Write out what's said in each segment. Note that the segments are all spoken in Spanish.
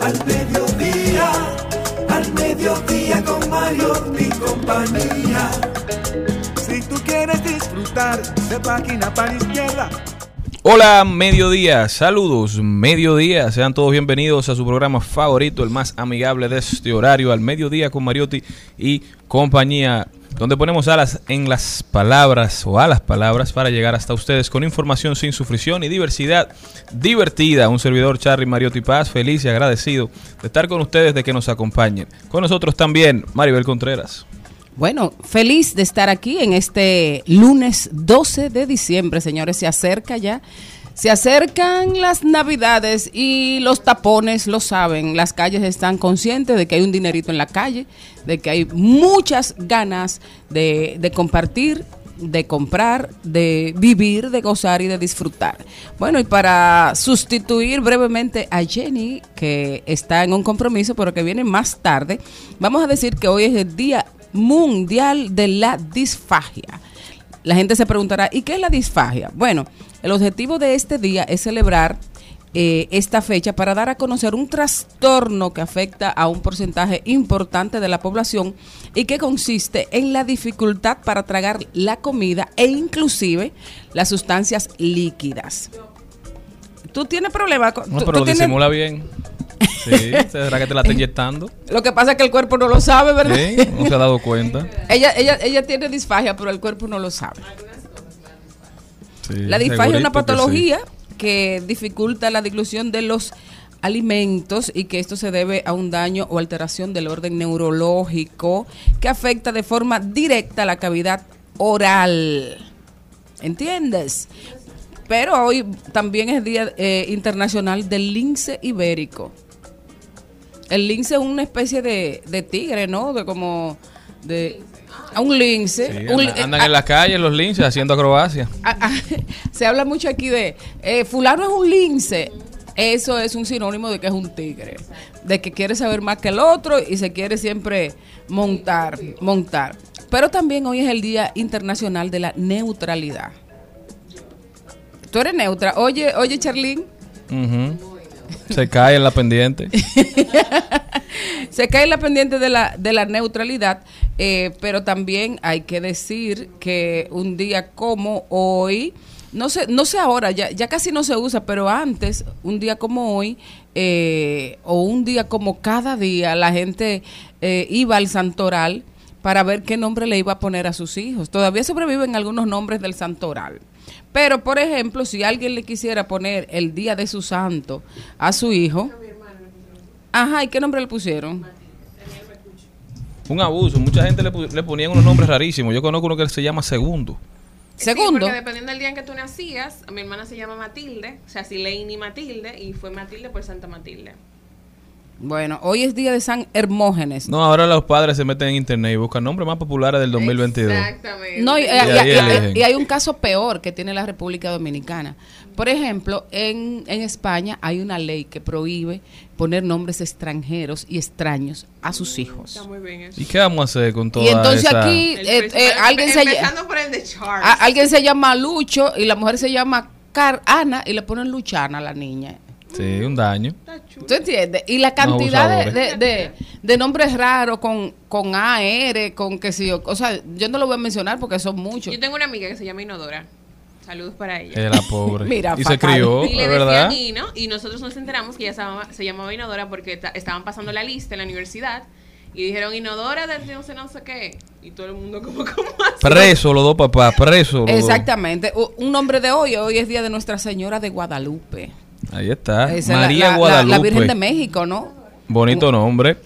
al mediodía, al mediodía con Mario y compañía. Si tú quieres disfrutar de página para izquierda, Hola, mediodía, saludos, mediodía, sean todos bienvenidos a su programa favorito, el más amigable de este horario, al mediodía con Mariotti y compañía, donde ponemos alas en las palabras o a las palabras para llegar hasta ustedes con información sin sufrición y diversidad divertida. Un servidor Charly Mariotti Paz, feliz y agradecido de estar con ustedes, de que nos acompañen. Con nosotros también Maribel Contreras. Bueno, feliz de estar aquí en este lunes 12 de diciembre, señores. Se acerca ya. Se acercan las navidades y los tapones lo saben. Las calles están conscientes de que hay un dinerito en la calle, de que hay muchas ganas de, compartir de comprar, de vivir, de gozar y de disfrutar. Bueno, y para sustituir brevemente a Jenny, que está en un compromiso, pero que viene más tarde, vamos a decir que hoy es el Día Mundial de la Disfagia. La gente se preguntará, ¿y qué es la disfagia? Bueno, el objetivo de este día es celebrar eh, esta fecha para dar a conocer un trastorno que afecta a un porcentaje importante de la población y que consiste en la dificultad para tragar la comida e inclusive las sustancias líquidas. ¿Tú tienes problemas con No, pero lo tienes- disimula bien. Sí, ¿será que te la está inyectando? Lo que pasa es que el cuerpo no lo sabe, ¿verdad? Sí, no se ha dado cuenta. Ella, ella, ella tiene disfagia, pero el cuerpo no lo sabe. Sí, La disfagia es una que patología que dificulta la dilución de los alimentos y que esto se debe a un daño o alteración del orden neurológico que afecta de forma directa la cavidad oral. ¿Entiendes? Pero hoy también es Día eh, Internacional del Lince Ibérico. El lince es una especie de, de tigre, ¿no? De como... de a un lince. Sí, un li- andan, andan ah, en las calles los linces haciendo acrobacia. Ah, ah, se habla mucho aquí de eh, fulano es un lince. Eso es un sinónimo de que es un tigre, de que quiere saber más que el otro y se quiere siempre montar, montar. Pero también hoy es el Día Internacional de la Neutralidad. Tú eres neutra. Oye, oye, Charlene, Ujú. Se cae en la pendiente. se cae la pendiente de la, de la neutralidad, eh, pero también hay que decir que un día como hoy, no sé, no sé ahora, ya, ya casi no se usa, pero antes, un día como hoy, eh, o un día como cada día, la gente eh, iba al santoral para ver qué nombre le iba a poner a sus hijos. Todavía sobreviven algunos nombres del santoral. Pero, por ejemplo, si alguien le quisiera poner el día de su santo a su hijo, ajá, ¿y qué nombre le pusieron? Un abuso. Mucha gente le, le ponían unos nombres rarísimos. Yo conozco uno que se llama Segundo. Sí, Segundo. porque dependiendo del día en que tú nacías, mi hermana se llama Matilde, o sea, Sileini Matilde, y fue Matilde por Santa Matilde. Bueno, hoy es día de San Hermógenes. No, ahora los padres se meten en internet y buscan nombres más populares del 2022. Exactamente. No, y, y- ahí y- hay un caso peor que tiene la República Dominicana. Por ejemplo, en, en España hay una ley que prohíbe poner nombres extranjeros y extraños a sus hijos. Está muy bien eso. ¿Y qué vamos a hacer con toda Y entonces esa- aquí eh, eh, alguien, se, por el de Charles. a- alguien se llama Lucho y la mujer se llama Car Ana y le ponen Luchana a la niña. Sí, un daño. ¿Tú entiendes? Y la cantidad de, de, de- de nombres raros con, con AR, con que si yo, o sea, yo no lo voy a mencionar porque son muchos. Yo tengo una amiga que se llama Inodora. Saludos para ella. Era pobre. Mira, y se crió, Y le ¿verdad? decían Ino, y nosotros nos enteramos que ella se llamaba, se llamaba Inodora porque ta- estaban pasando la lista en la universidad y dijeron Inodora de no sé, no sé qué. Y todo el mundo como, ¿cómo así? Preso los dos papás, preso. los. Exactamente. Un nombre de hoy, hoy es Día de Nuestra Señora de Guadalupe. Ahí está. Esa es la- María la, la- Guadalupe. la Virgen de México, ¿no? Bonito nombre.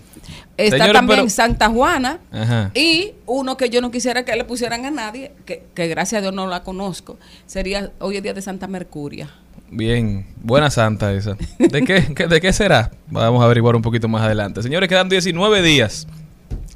Está también pero- Santa Juana. Ajá. Y uno que yo no quisiera que le pusieran a nadie, que, que gracias a Dios no la conozco, sería hoy es día de Santa Mercuria. Bien, buena santa esa. ¿De qué, qué- ¿De qué será? Vamos a averiguar un poquito más adelante. Señores, quedan 19 días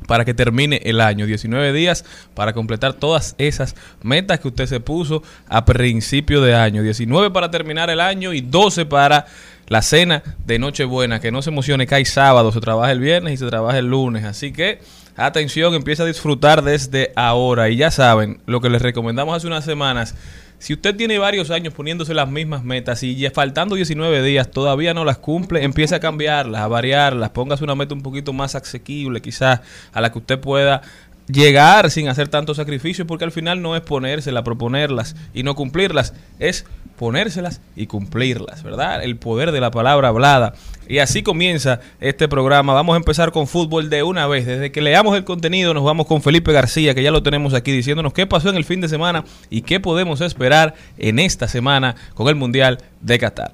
para que termine el año. 19 días para completar todas esas metas que usted se puso a principio de año. 19 para terminar el año y 12 para la cena de Nochebuena. Que no se emocione, que hay sábado, se trabaja el viernes y se trabaja el lunes. Así que atención, empieza a disfrutar desde ahora. Y ya saben, lo que les recomendamos hace unas semanas. Si usted tiene varios años poniéndose las mismas metas y ya faltando 19 días todavía no las cumple, empiece a cambiarlas, a variarlas, póngase una meta un poquito más asequible quizás a la que usted pueda llegar sin hacer tanto sacrificio, porque al final no es ponérselas, proponerlas y no cumplirlas, es ponérselas y cumplirlas, ¿verdad? El poder de la palabra hablada. Y así comienza este programa. Vamos a empezar con fútbol de una vez. Desde que leamos el contenido nos vamos con Felipe García, que ya lo tenemos aquí diciéndonos qué pasó en el fin de semana y qué podemos esperar en esta semana con el Mundial de Qatar.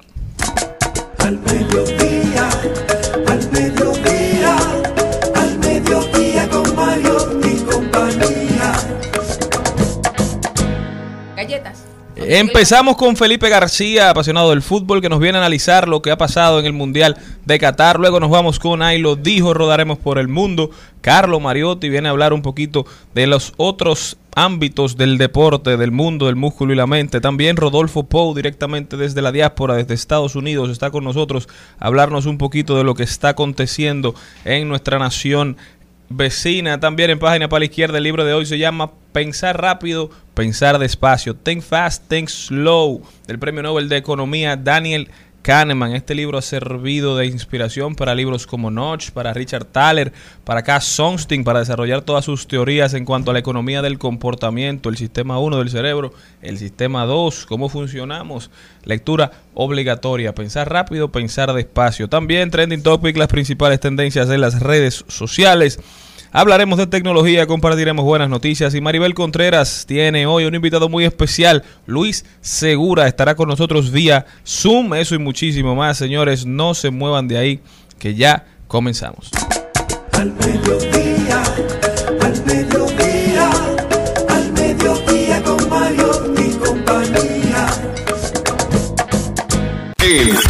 Al al Empezamos con Felipe García, apasionado del fútbol, que nos viene a analizar lo que ha pasado en el Mundial de Qatar. Luego nos vamos con Ay lo dijo, rodaremos por el mundo. Carlo Mariotti viene a hablar un poquito de los otros ámbitos del deporte, del mundo, del músculo y la mente. También Rodolfo Pou, directamente desde la diáspora, desde Estados Unidos, está con nosotros a hablarnos un poquito de lo que está aconteciendo en nuestra nación vecina. También en página para la izquierda el libro de hoy se llama Pensar rápido, pensar despacio. Think fast, think slow. Del Premio Nobel de Economía Daniel Kahneman. Este libro ha servido de inspiración para libros como Notch, para Richard Thaler, para Cass Sunstein, para desarrollar todas sus teorías en cuanto a la economía del comportamiento, el sistema 1 del cerebro, el sistema 2, cómo funcionamos. Lectura obligatoria. Pensar rápido, pensar despacio. También Trending Topic, las principales tendencias en las redes sociales. Hablaremos de tecnología, compartiremos buenas noticias y Maribel Contreras tiene hoy un invitado muy especial. Luis Segura estará con nosotros vía Zoom, eso y muchísimo más. Señores, no se muevan de ahí, que ya comenzamos. Al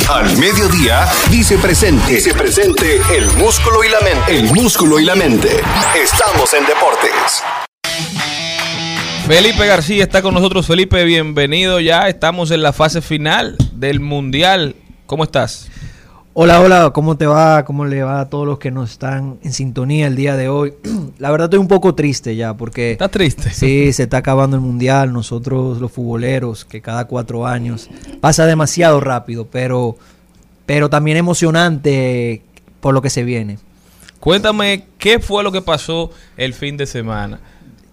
Al Mediodía dice presente. Dice presente el músculo y la mente. El músculo y la mente. Estamos en deportes. Felipe García está con nosotros. Felipe, bienvenido ya. Estamos en la fase final del Mundial. ¿Cómo estás? Hola, hola, ¿cómo te va? ¿Cómo le va a todos los que nos están en sintonía el día de hoy? La verdad estoy un poco triste ya porque ¿Estás triste? sí, se está acabando el mundial, nosotros los futboleros, que cada cuatro años pasa demasiado rápido, pero, pero también emocionante por lo que se viene. Cuéntame qué fue lo que pasó el fin de semana.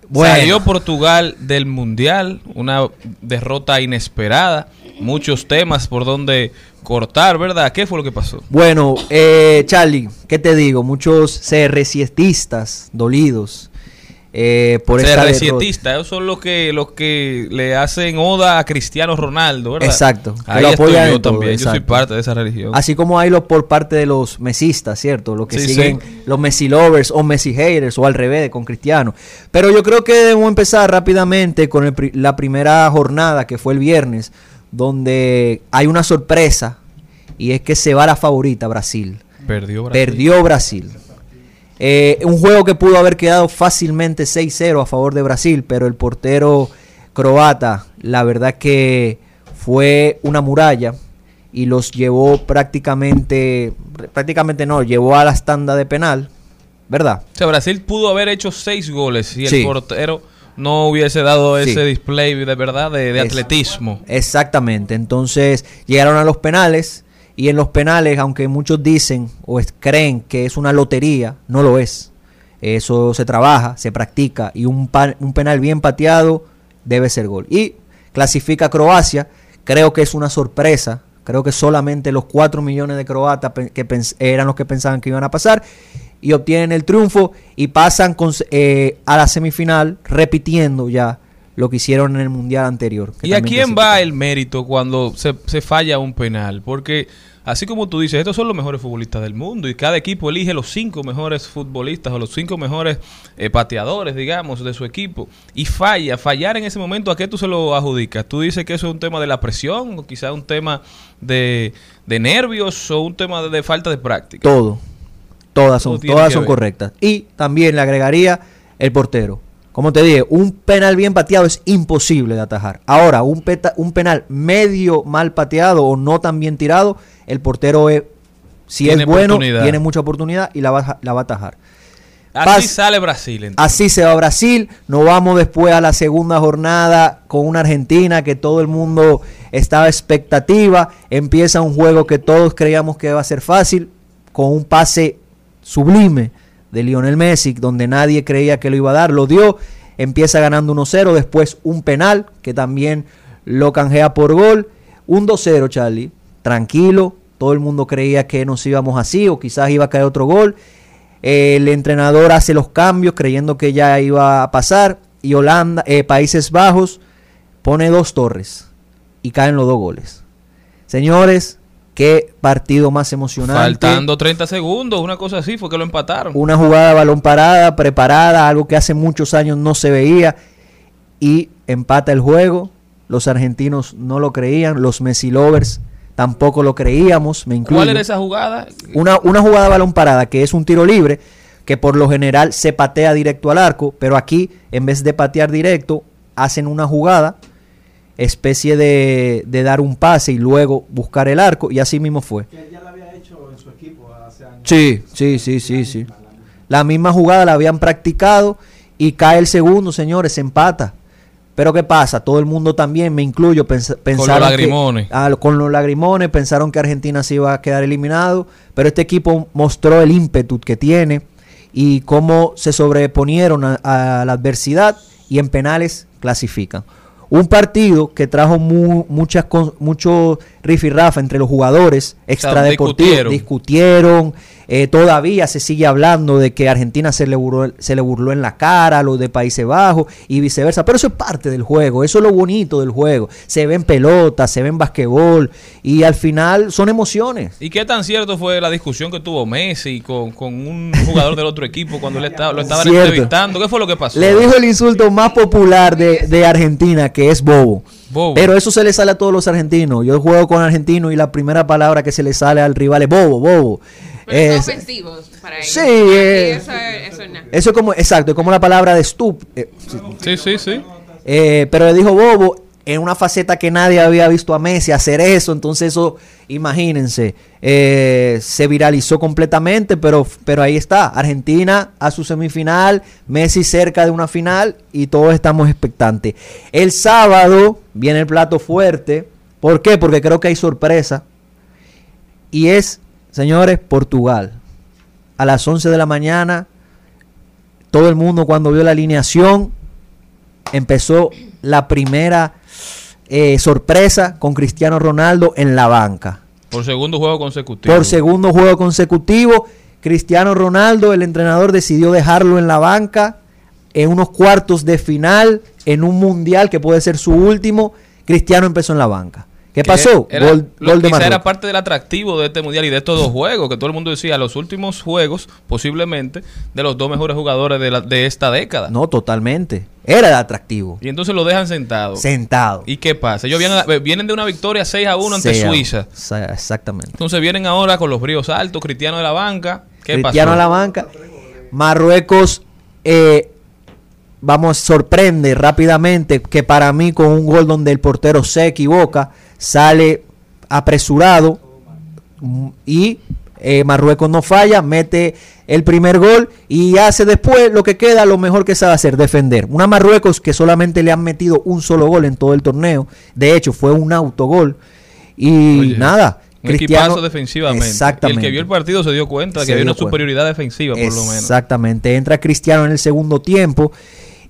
Bueno. Salió Portugal del Mundial, una derrota inesperada, muchos temas por donde cortar, ¿verdad? ¿Qué fue lo que pasó? Bueno, eh, Charlie, ¿qué te digo? Muchos CR7istas dolidos eh, por. CR7istas, esos son los que, los que le hacen oda a Cristiano Ronaldo, ¿verdad? Exacto, Ahí lo estoy apoyan yo todo, también, yo soy parte de esa religión. Así como hay los por parte de los mesistas, ¿cierto? Los que Sí, siguen sí. los Messi lovers o Messi haters o al revés con Cristiano. Pero yo creo que debemos empezar rápidamente con el la primera jornada que fue el viernes, donde hay una sorpresa y es que se va la favorita Brasil. Perdió Brasil. Perdió Brasil. Eh, un juego que pudo haber quedado fácilmente 6-0 a favor de Brasil, pero el portero croata, la verdad que fue una muralla y los llevó prácticamente, prácticamente no, llevó a la tanda de penal, ¿verdad? O sea, Brasil pudo haber hecho seis goles si el Sí. portero no hubiese dado Sí. ese display de verdad de, de Es- atletismo. Exactamente, entonces llegaron a los penales y en los penales, aunque muchos dicen o es- creen que es una lotería, no lo es. Eso se trabaja, se practica y un, un penal bien pateado debe ser gol. Y clasifica Croacia. Creo que es una sorpresa. Creo que solamente los 4 millones de croatas que eran los que pensaban que iban a pasar y obtienen el triunfo y pasan con- eh, a la semifinal repitiendo ya lo que hicieron en el mundial anterior. ¿Y a quién va el mérito cuando se, se falla un penal? Porque, así como tú dices, estos son los mejores futbolistas del mundo y cada equipo elige los cinco mejores futbolistas o los cinco mejores eh, pateadores, digamos, de su equipo. Y falla, fallar en ese momento, ¿a qué tú se lo adjudicas? ¿Tú dices que eso es un tema de la presión o quizás un tema de, de nervios o un tema de, de falta de práctica? Todo. Todas son, todas son ver. correctas. Y también le agregaría el portero. Como te dije, un penal bien pateado es imposible de atajar. Ahora, un, peta- un penal medio mal pateado o no tan bien tirado, el portero es, si Tiene es bueno, tiene mucha oportunidad y la va, a- la va a atajar. Así Pas- sale Brasil. entonces. Así se va Brasil. Nos vamos después a la segunda jornada con una Argentina que todo el mundo estaba expectativa. Empieza un juego que todos creíamos que iba a ser fácil, con un pase sublime de Lionel Messi, donde nadie creía que lo iba a dar. Lo dio. Empieza ganando 1-0. Después un penal que también lo canjea por gol. Un 2-0, Charlie. Tranquilo. Todo el mundo creía que nos íbamos así o quizás iba a caer otro gol. El entrenador hace los cambios creyendo que ya iba a pasar. Y Holanda, eh, Países Bajos, pone dos torres. Y caen los dos goles. Señores, qué partido más emocionante. Faltando 30 segundos, una cosa así, fue que lo empataron. Una jugada de balón parada, preparada, algo que hace muchos años no se veía. Y empata el juego. Los argentinos no lo creían. Los Messi lovers tampoco lo creíamos. Me incluyo. ¿Cuál era esa jugada? Una, una jugada de balón parada, que es un tiro libre, que por lo general se patea directo al arco, pero aquí, en vez de patear directo, hacen una jugada, especie de, de dar un pase y luego buscar el arco, y así mismo fue. Sí, sí, sí, sí, sí. La misma jugada la habían practicado y cae el segundo, señores, se empata. Pero ¿qué pasa? Todo el mundo también, me incluyo, pens- pensaron que- lagrimones. Ah, con los lagrimones, pensaron que Argentina se iba a quedar eliminado, pero este equipo mostró el ímpetu que tiene y cómo se sobreponieron a, a la adversidad y en penales clasifican. Un partido que trajo mu- muchas con- mucho rifirrafa entre los jugadores extradeportivos. discutieron. Discutieron, eh, todavía se sigue hablando de que Argentina se le, burló, se le burló en la cara a los de Países Bajos y viceversa. Pero eso es parte del juego, eso es lo bonito del juego. Se ven pelotas, se ven basquetbol y al final son emociones. ¿Y qué tan cierto fue la discusión que tuvo Messi con, con un jugador del otro equipo cuando él estaba, lo estaban Cierto. entrevistando? ¿Qué fue lo que pasó? Le dijo el insulto más popular de, de Argentina, que es bobo. Bobo. Pero eso se le sale a todos los argentinos. Yo juego con argentinos y la primera palabra que se le sale al rival es bobo, bobo. Pero Es- son ofensivos para ellos. Sí, eh. eso, eso no. eso es como, exacto, es como la palabra de stup. eh, Sí, sí, sí. eh, pero le dijo bobo en una faceta que nadie había visto a Messi hacer eso. Entonces eso, imagínense, eh, se viralizó completamente, pero, pero ahí está. Argentina a su semifinal, Messi cerca de una final y todos estamos expectantes. El sábado viene el plato fuerte. ¿Por qué? Porque creo que hay sorpresa. Y es, señores, Portugal. A las 11 de la mañana, todo el mundo cuando vio la alineación empezó la primera eh, sorpresa con Cristiano Ronaldo en la banca. Por segundo juego consecutivo. Por segundo juego consecutivo, Cristiano Ronaldo, el entrenador, decidió dejarlo en la banca en unos cuartos de final, en un mundial que puede ser su último. Cristiano empezó en la banca. ¿Qué pasó? Era, gol lo- gol de quizá era parte del atractivo de este mundial y de estos dos juegos, que todo el mundo decía, los últimos juegos, posiblemente, de los dos mejores jugadores de, la- de esta década. No, totalmente. Era el atractivo. Y entonces lo dejan sentado. Sentado. ¿Y qué pasa? Ellos vienen, de una victoria 6 a 1 ante Suiza. Exactamente. Entonces vienen ahora con los bríos altos, Cristiano de la banca. ¿Qué Cristiano pasó? a la banca. Marruecos, eh, vamos, sorprende rápidamente que para mí con un gol donde el portero se equivoca, sale apresurado y eh, Marruecos no falla, mete el primer gol y hace después lo que queda, lo mejor que sabe hacer, defender. Una Marruecos que solamente le han metido un solo gol en todo el torneo, de hecho fue un autogol y Oye, nada. Un Cristiano- equipazo defensivamente. Exactamente. Y el que vio el partido se dio cuenta de que había una cuenta. superioridad defensiva, por lo menos. Exactamente. Entra Cristiano en el segundo tiempo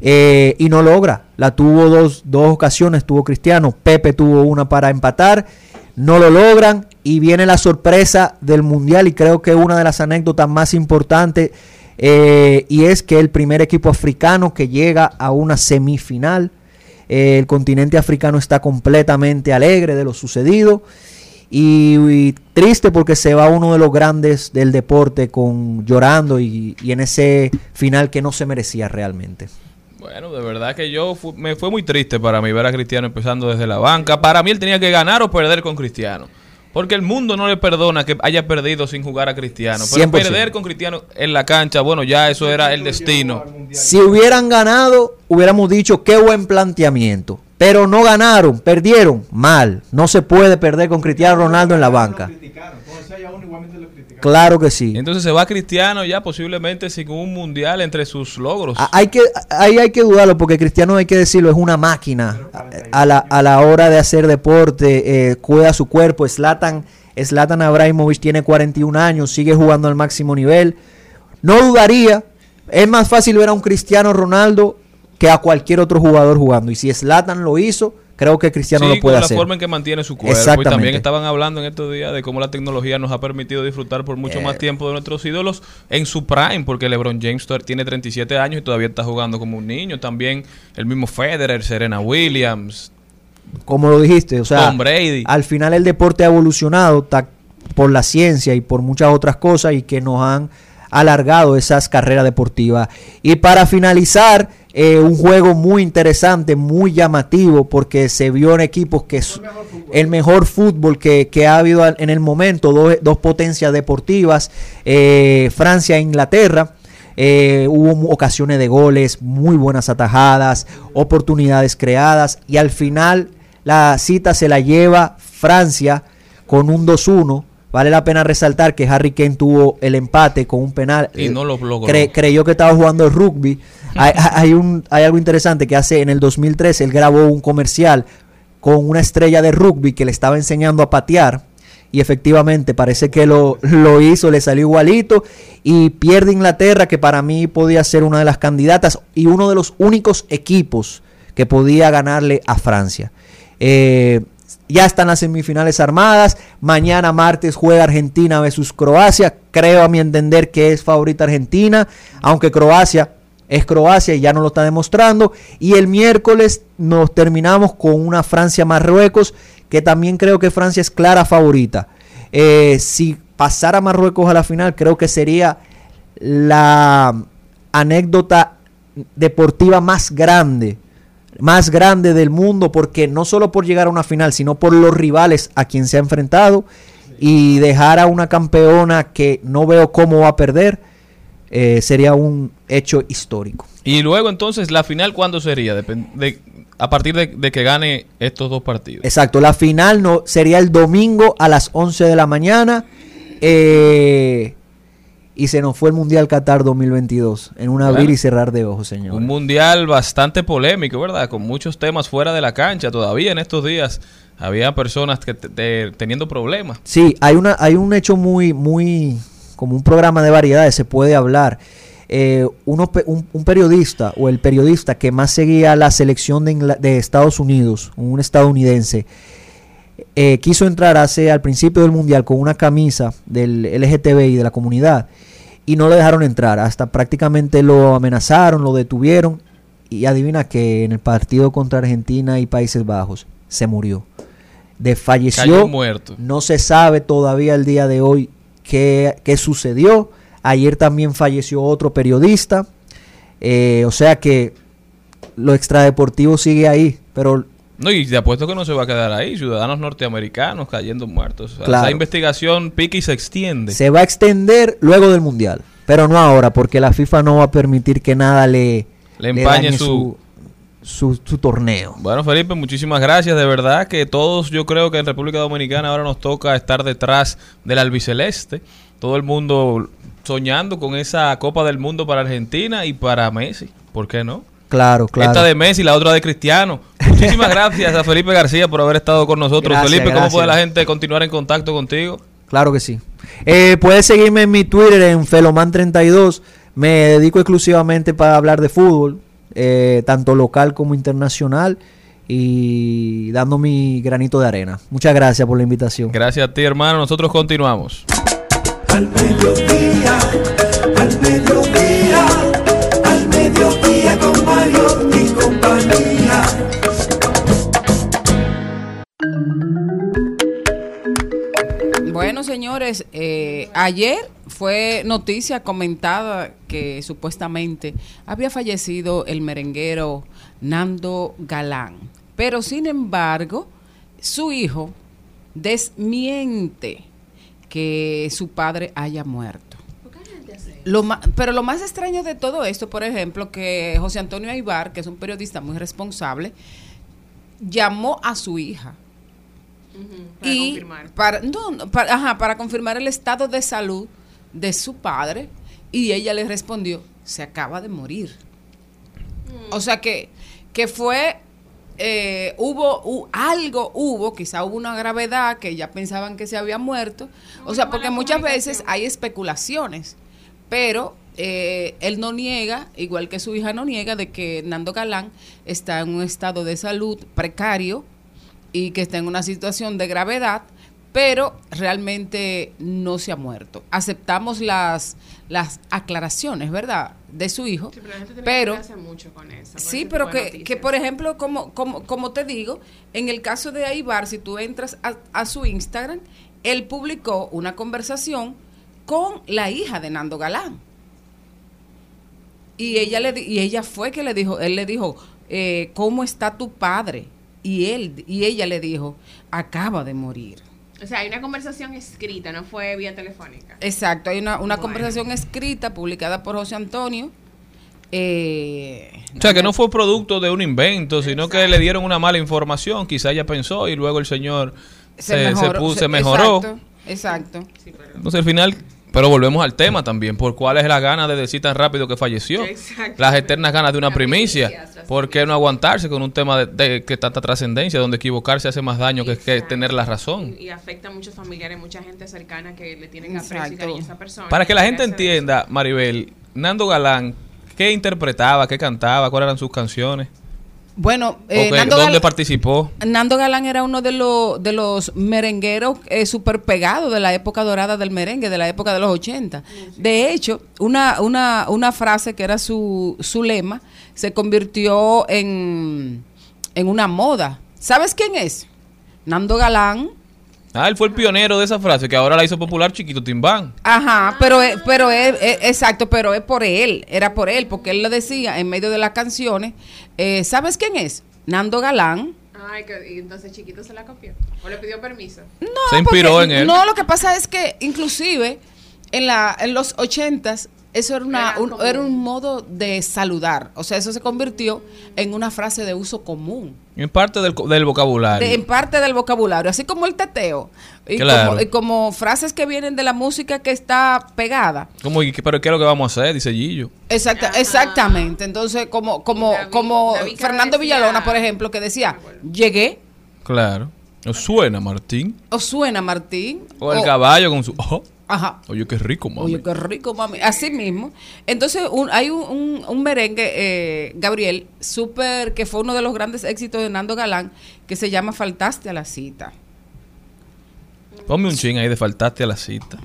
eh, y no logra. La tuvo dos, dos ocasiones, tuvo Cristiano, Pepe tuvo una para empatar, no lo logran y viene la sorpresa del Mundial y creo que una de las anécdotas más importantes eh, y es que el primer equipo africano que llega a una semifinal, eh, el continente africano está completamente alegre de lo sucedido y, triste porque se va uno de los grandes del deporte con llorando y en ese final que no se merecía realmente. Bueno, de verdad que yo fu- me fue muy triste para mí ver a Cristiano empezando desde la banca. Para mí él tenía que ganar o perder con Cristiano. Porque el mundo no le perdona que haya perdido sin jugar a Cristiano. Pero 100%. perder con Cristiano en la cancha, bueno, ya eso era el destino. Si hubieran ganado, hubiéramos dicho qué buen planteamiento. Pero no ganaron, perdieron. Mal. No se puede perder con Cristiano Ronaldo en la banca. Claro que sí. Entonces se va Cristiano ya posiblemente sin un mundial entre sus logros. Hay que, ahí hay que dudarlo porque Cristiano hay que decirlo, es una máquina a, la, a la hora de hacer deporte, eh, cuida su cuerpo. Zlatan, Zlatan Abramovich tiene 41 años, sigue jugando al máximo nivel. No dudaría, es más fácil ver a un Cristiano Ronaldo que a cualquier otro jugador jugando. Y si Zlatan lo hizo, creo que Cristiano Sí, lo puede con la hacer. forma en que mantiene su cuerpo. Y Exactamente. también estaban hablando en estos días de cómo la tecnología nos ha permitido disfrutar por mucho Eh. más tiempo de nuestros ídolos en su prime, porque LeBron James tiene 37 años y todavía está jugando como un niño. También el mismo Federer, Serena Williams, Como lo dijiste, o sea, Tom Brady. al final el deporte ha evolucionado por la ciencia y por muchas otras cosas y que nos han alargado esas carreras deportivas. Y para finalizar, un juego muy interesante, muy llamativo, porque se vio en equipos que es el mejor fútbol que, que ha habido en el momento, dos, dos potencias deportivas, eh, Francia e Inglaterra. Eh, hubo ocasiones de goles, muy buenas atajadas, oportunidades creadas y al final la cita se la lleva Francia con un 2-1. Vale la pena resaltar que Harry Kane tuvo el empate con un penal. Y no lo logró. cre- creyó que estaba jugando el rugby. hay, hay un, hay algo interesante que hace en el 2003, él grabó un comercial con una estrella de rugby que le estaba enseñando a patear. Y efectivamente parece que lo, lo hizo, le salió igualito. Y pierde Inglaterra, que para mí podía ser una de las candidatas y uno de los únicos equipos que podía ganarle a Francia. Eh, ya están las semifinales armadas. Mañana martes juega Argentina versus Croacia. Creo a mi entender que es favorita Argentina, aunque Croacia es Croacia y ya no lo está demostrando. Y el miércoles nos terminamos con una Francia-Marruecos, que también creo que Francia es clara favorita. Eh, si pasara Marruecos a la final, creo que sería la anécdota deportiva más grande más grande del mundo porque no solo por llegar a una final sino por los rivales a quien se ha enfrentado y dejar a una campeona que no veo cómo va a perder eh, sería un hecho histórico Y luego entonces la final cuándo sería de- a partir de, de que gane estos dos partidos. exacto la final no sería el domingo a las 11 de la mañana eh, y se nos fue el mundial Qatar 2022 en un abrir Bueno. y cerrar de ojos señor Un mundial bastante polémico, ¿verdad? Con muchos temas fuera de la cancha. Todavía en estos días había personas que te- te- teniendo problemas. Sí, hay una, hay un hecho muy, muy, como un programa de variedades, se puede hablar. Eh, uno un, un periodista o el periodista que más seguía la selección de Estados Unidos, un estadounidense, eh, quiso entrar hace al principio del mundial con una camisa del LGTBI de la comunidad y no le dejaron entrar. Hasta prácticamente lo amenazaron, lo detuvieron y adivina que en el partido contra Argentina y Países Bajos se murió. De falleció. Cayó muerto. No se sabe todavía el día de hoy qué, qué sucedió. Ayer también falleció otro periodista. Eh, o sea que lo extradeportivo sigue ahí. Pero No, y te apuesto que no se va a quedar ahí. Ciudadanos norteamericanos cayendo muertos. O sea, Claro. Esa investigación pica y se extiende. se va a extender luego del Mundial. Pero no ahora, porque la FIFA no va a permitir que nada le, Le empañe dañe su- su, su torneo. Bueno, Felipe, muchísimas gracias. De verdad que todos, yo creo que en República Dominicana ahora nos toca estar detrás del albiceleste. Todo el mundo soñando con esa Copa del Mundo para Argentina y para Messi. ¿Por qué no? Claro, claro. Esta de Messi, la otra de Cristiano. Muchísimas gracias a Felipe García por haber estado con nosotros. Gracias, Felipe, ¿cómo gracias. puede la gente continuar en contacto contigo? Claro que sí. Eh, puedes seguirme en mi Twitter en Feloman32. Me dedico exclusivamente para hablar de fútbol. eh, tanto local como internacional, y dando mi granito de arena. Muchas gracias por la invitación. Gracias a ti, hermano. Nosotros continuamos. Al mediodía, al mediodía, Bueno, señores, eh, ayer fue noticia comentada que supuestamente había fallecido el merenguero Nando Galán. Pero sin embargo, su hijo desmiente que su padre haya muerto. Lo pero lo más extraño de todo esto, por ejemplo, que José Antonio Aibar, que es un periodista muy responsable, llamó a su hija. Para y confirmar. para no, para, ajá, para confirmar el estado de salud de su padre y ella le respondió se acaba de morir o sea que que fue eh, hubo hu- algo hubo quizá hubo una gravedad que ya pensaban que se había muerto. O sea porque muchas veces hay especulaciones pero eh, él no niega, igual que su hija no niega, de que Nando Galán está en un estado de salud precario y que está en una situación de gravedad, pero realmente no se ha muerto. Aceptamos las, las aclaraciones, ¿verdad?, de su hijo, Sí, pero la gente tiene pero... que mucho con eso. con Sí, pero que, que, por ejemplo, como, como, como te digo, en el caso de Aibar, si tú entras a, a su Instagram, él publicó una conversación con la hija de Nando Galán. Y ella, le, y ella fue que le dijo, él le dijo, eh, ¿cómo está tu padre? Y, él, y ella le dijo, acaba de morir. O sea, hay una conversación escrita, no fue vía telefónica. Exacto, hay una, una Bueno. conversación escrita publicada por José Antonio. eh, O sea, que no fue producto de un invento, sino que le dieron una mala información. Quizá ella pensó y luego el señor se, se puso- se mejoró. Exacto, exacto. Entonces al final, pero volvemos al tema también, por cuál es la gana de decir tan rápido que falleció. Exacto. Las eternas ganas de una primicia. ¿Por qué no aguantarse con un tema de, de que tanta trascendencia, donde equivocarse hace más daño que, tener la razón? Y afecta a muchos familiares, mucha gente cercana que le tienen aprecio a esa persona. Para que la gente entienda, Maribel, Nando Galán, ¿qué interpretaba, qué cantaba, cuáles eran sus canciones? Bueno, ¿O eh, Nando, ¿Dónde Gal- participó? Nando Galán era uno de, los de los merengueros eh, súper pegados de la época dorada del merengue, de la época de los 80. De hecho, una, una, una frase que era su, su lema se convirtió en, en una moda. ¿Sabes quién es? Nando Galán. Ah, él fue el pionero de esa frase, que ahora la hizo popular Chiquito Timbán. Ajá, pero es, pero es, es- exacto, pero es por él, era por él, porque él le decía en medio de las canciones, eh, ¿sabes quién es? Nando Galán. Ay, que, y entonces Chiquito se la copió. O le pidió permiso. No, Se inspiró porque- en él. No, lo que pasa es que inclusive en, la, en los ochentas eso era, una, Era un, era un modo de saludar. O sea, eso se convirtió en una frase de uso común. En parte del, del vocabulario. de- en parte del vocabulario, así como el teteo. Y, Claro. como, y como frases que vienen de la música que está pegada. ¿Cómo, y qué- ¿Pero qué es lo que vamos a hacer? Dice Gillo. Exacta, Ajá. exactamente. Entonces, como, como, David- como David Fernando decía- Villalona, por ejemplo, que decía, llegué, Claro. ¿No suena, Martín? o suena Martín. O el o- caballo con su... Ojo. Ajá. Oye, qué rico, mami. Oye, qué rico, mami. Así mismo. Entonces, un- hay un, un- un merengue, eh, Gabriel, súper, que fue uno de los grandes éxitos de Nando Galán, que se llama Faltaste a la cita. Ponme un ching ahí de faltaste a la cita.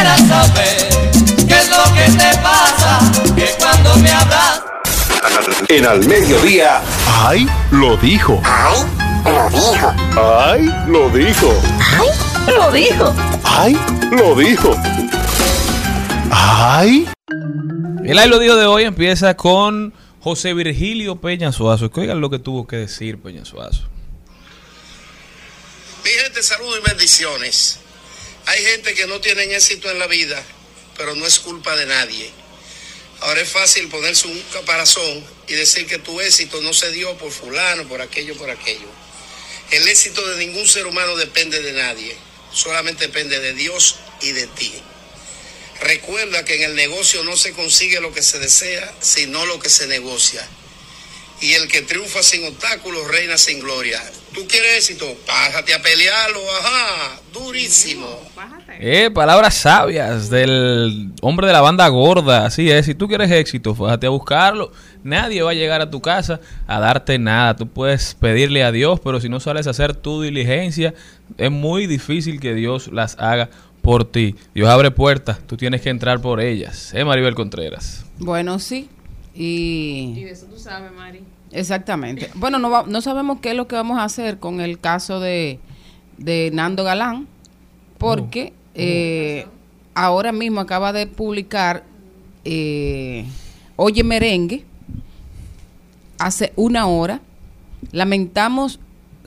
Quisiera saber qué es lo que te pasa, que cuando me hablas En al mediodía. ¡Ay! Lo dijo. ¡Ay! Lo dijo. ¡Ay! Lo dijo. ¡Ay! Lo dijo. ¡Ay! El Ay lo dijo de hoy empieza con José Virgilio Peña Suazo. Que Oigan lo que tuvo que decir Peña Suazo. Mi gente, saludos y bendiciones. Hay gente que no tienen éxito en la vida, pero no es culpa de nadie. Ahora es fácil ponerse un caparazón y decir que tu éxito no se dio por fulano, por aquello, por aquello. El éxito de ningún ser humano depende de nadie, solamente depende de Dios y de ti. Recuerda que en el negocio no se consigue lo que se desea, sino lo que se negocia. Y el que triunfa sin obstáculos reina sin gloria. ¿Tú quieres éxito? Pásate a pelearlo, ajá, durísimo. Eh, palabras sabias del hombre de la banda gorda. Así es, si tú quieres éxito, fíjate a buscarlo. Nadie va a llegar a tu casa a darte nada. Tú puedes pedirle a Dios, pero si no sales a hacer tu diligencia, es muy difícil que Dios las haga por ti. Dios abre puertas, tú tienes que entrar por ellas. ¿Eh, Maribel Contreras? Bueno, sí. Y Y de eso tú sabes, Mari. exactamente. Bueno, no, va- no sabemos qué es lo que vamos a hacer con el caso de, de Nando Galán, porque eh, ahora mismo acaba de publicar eh, Oye Merengue, hace una hora. Lamentamos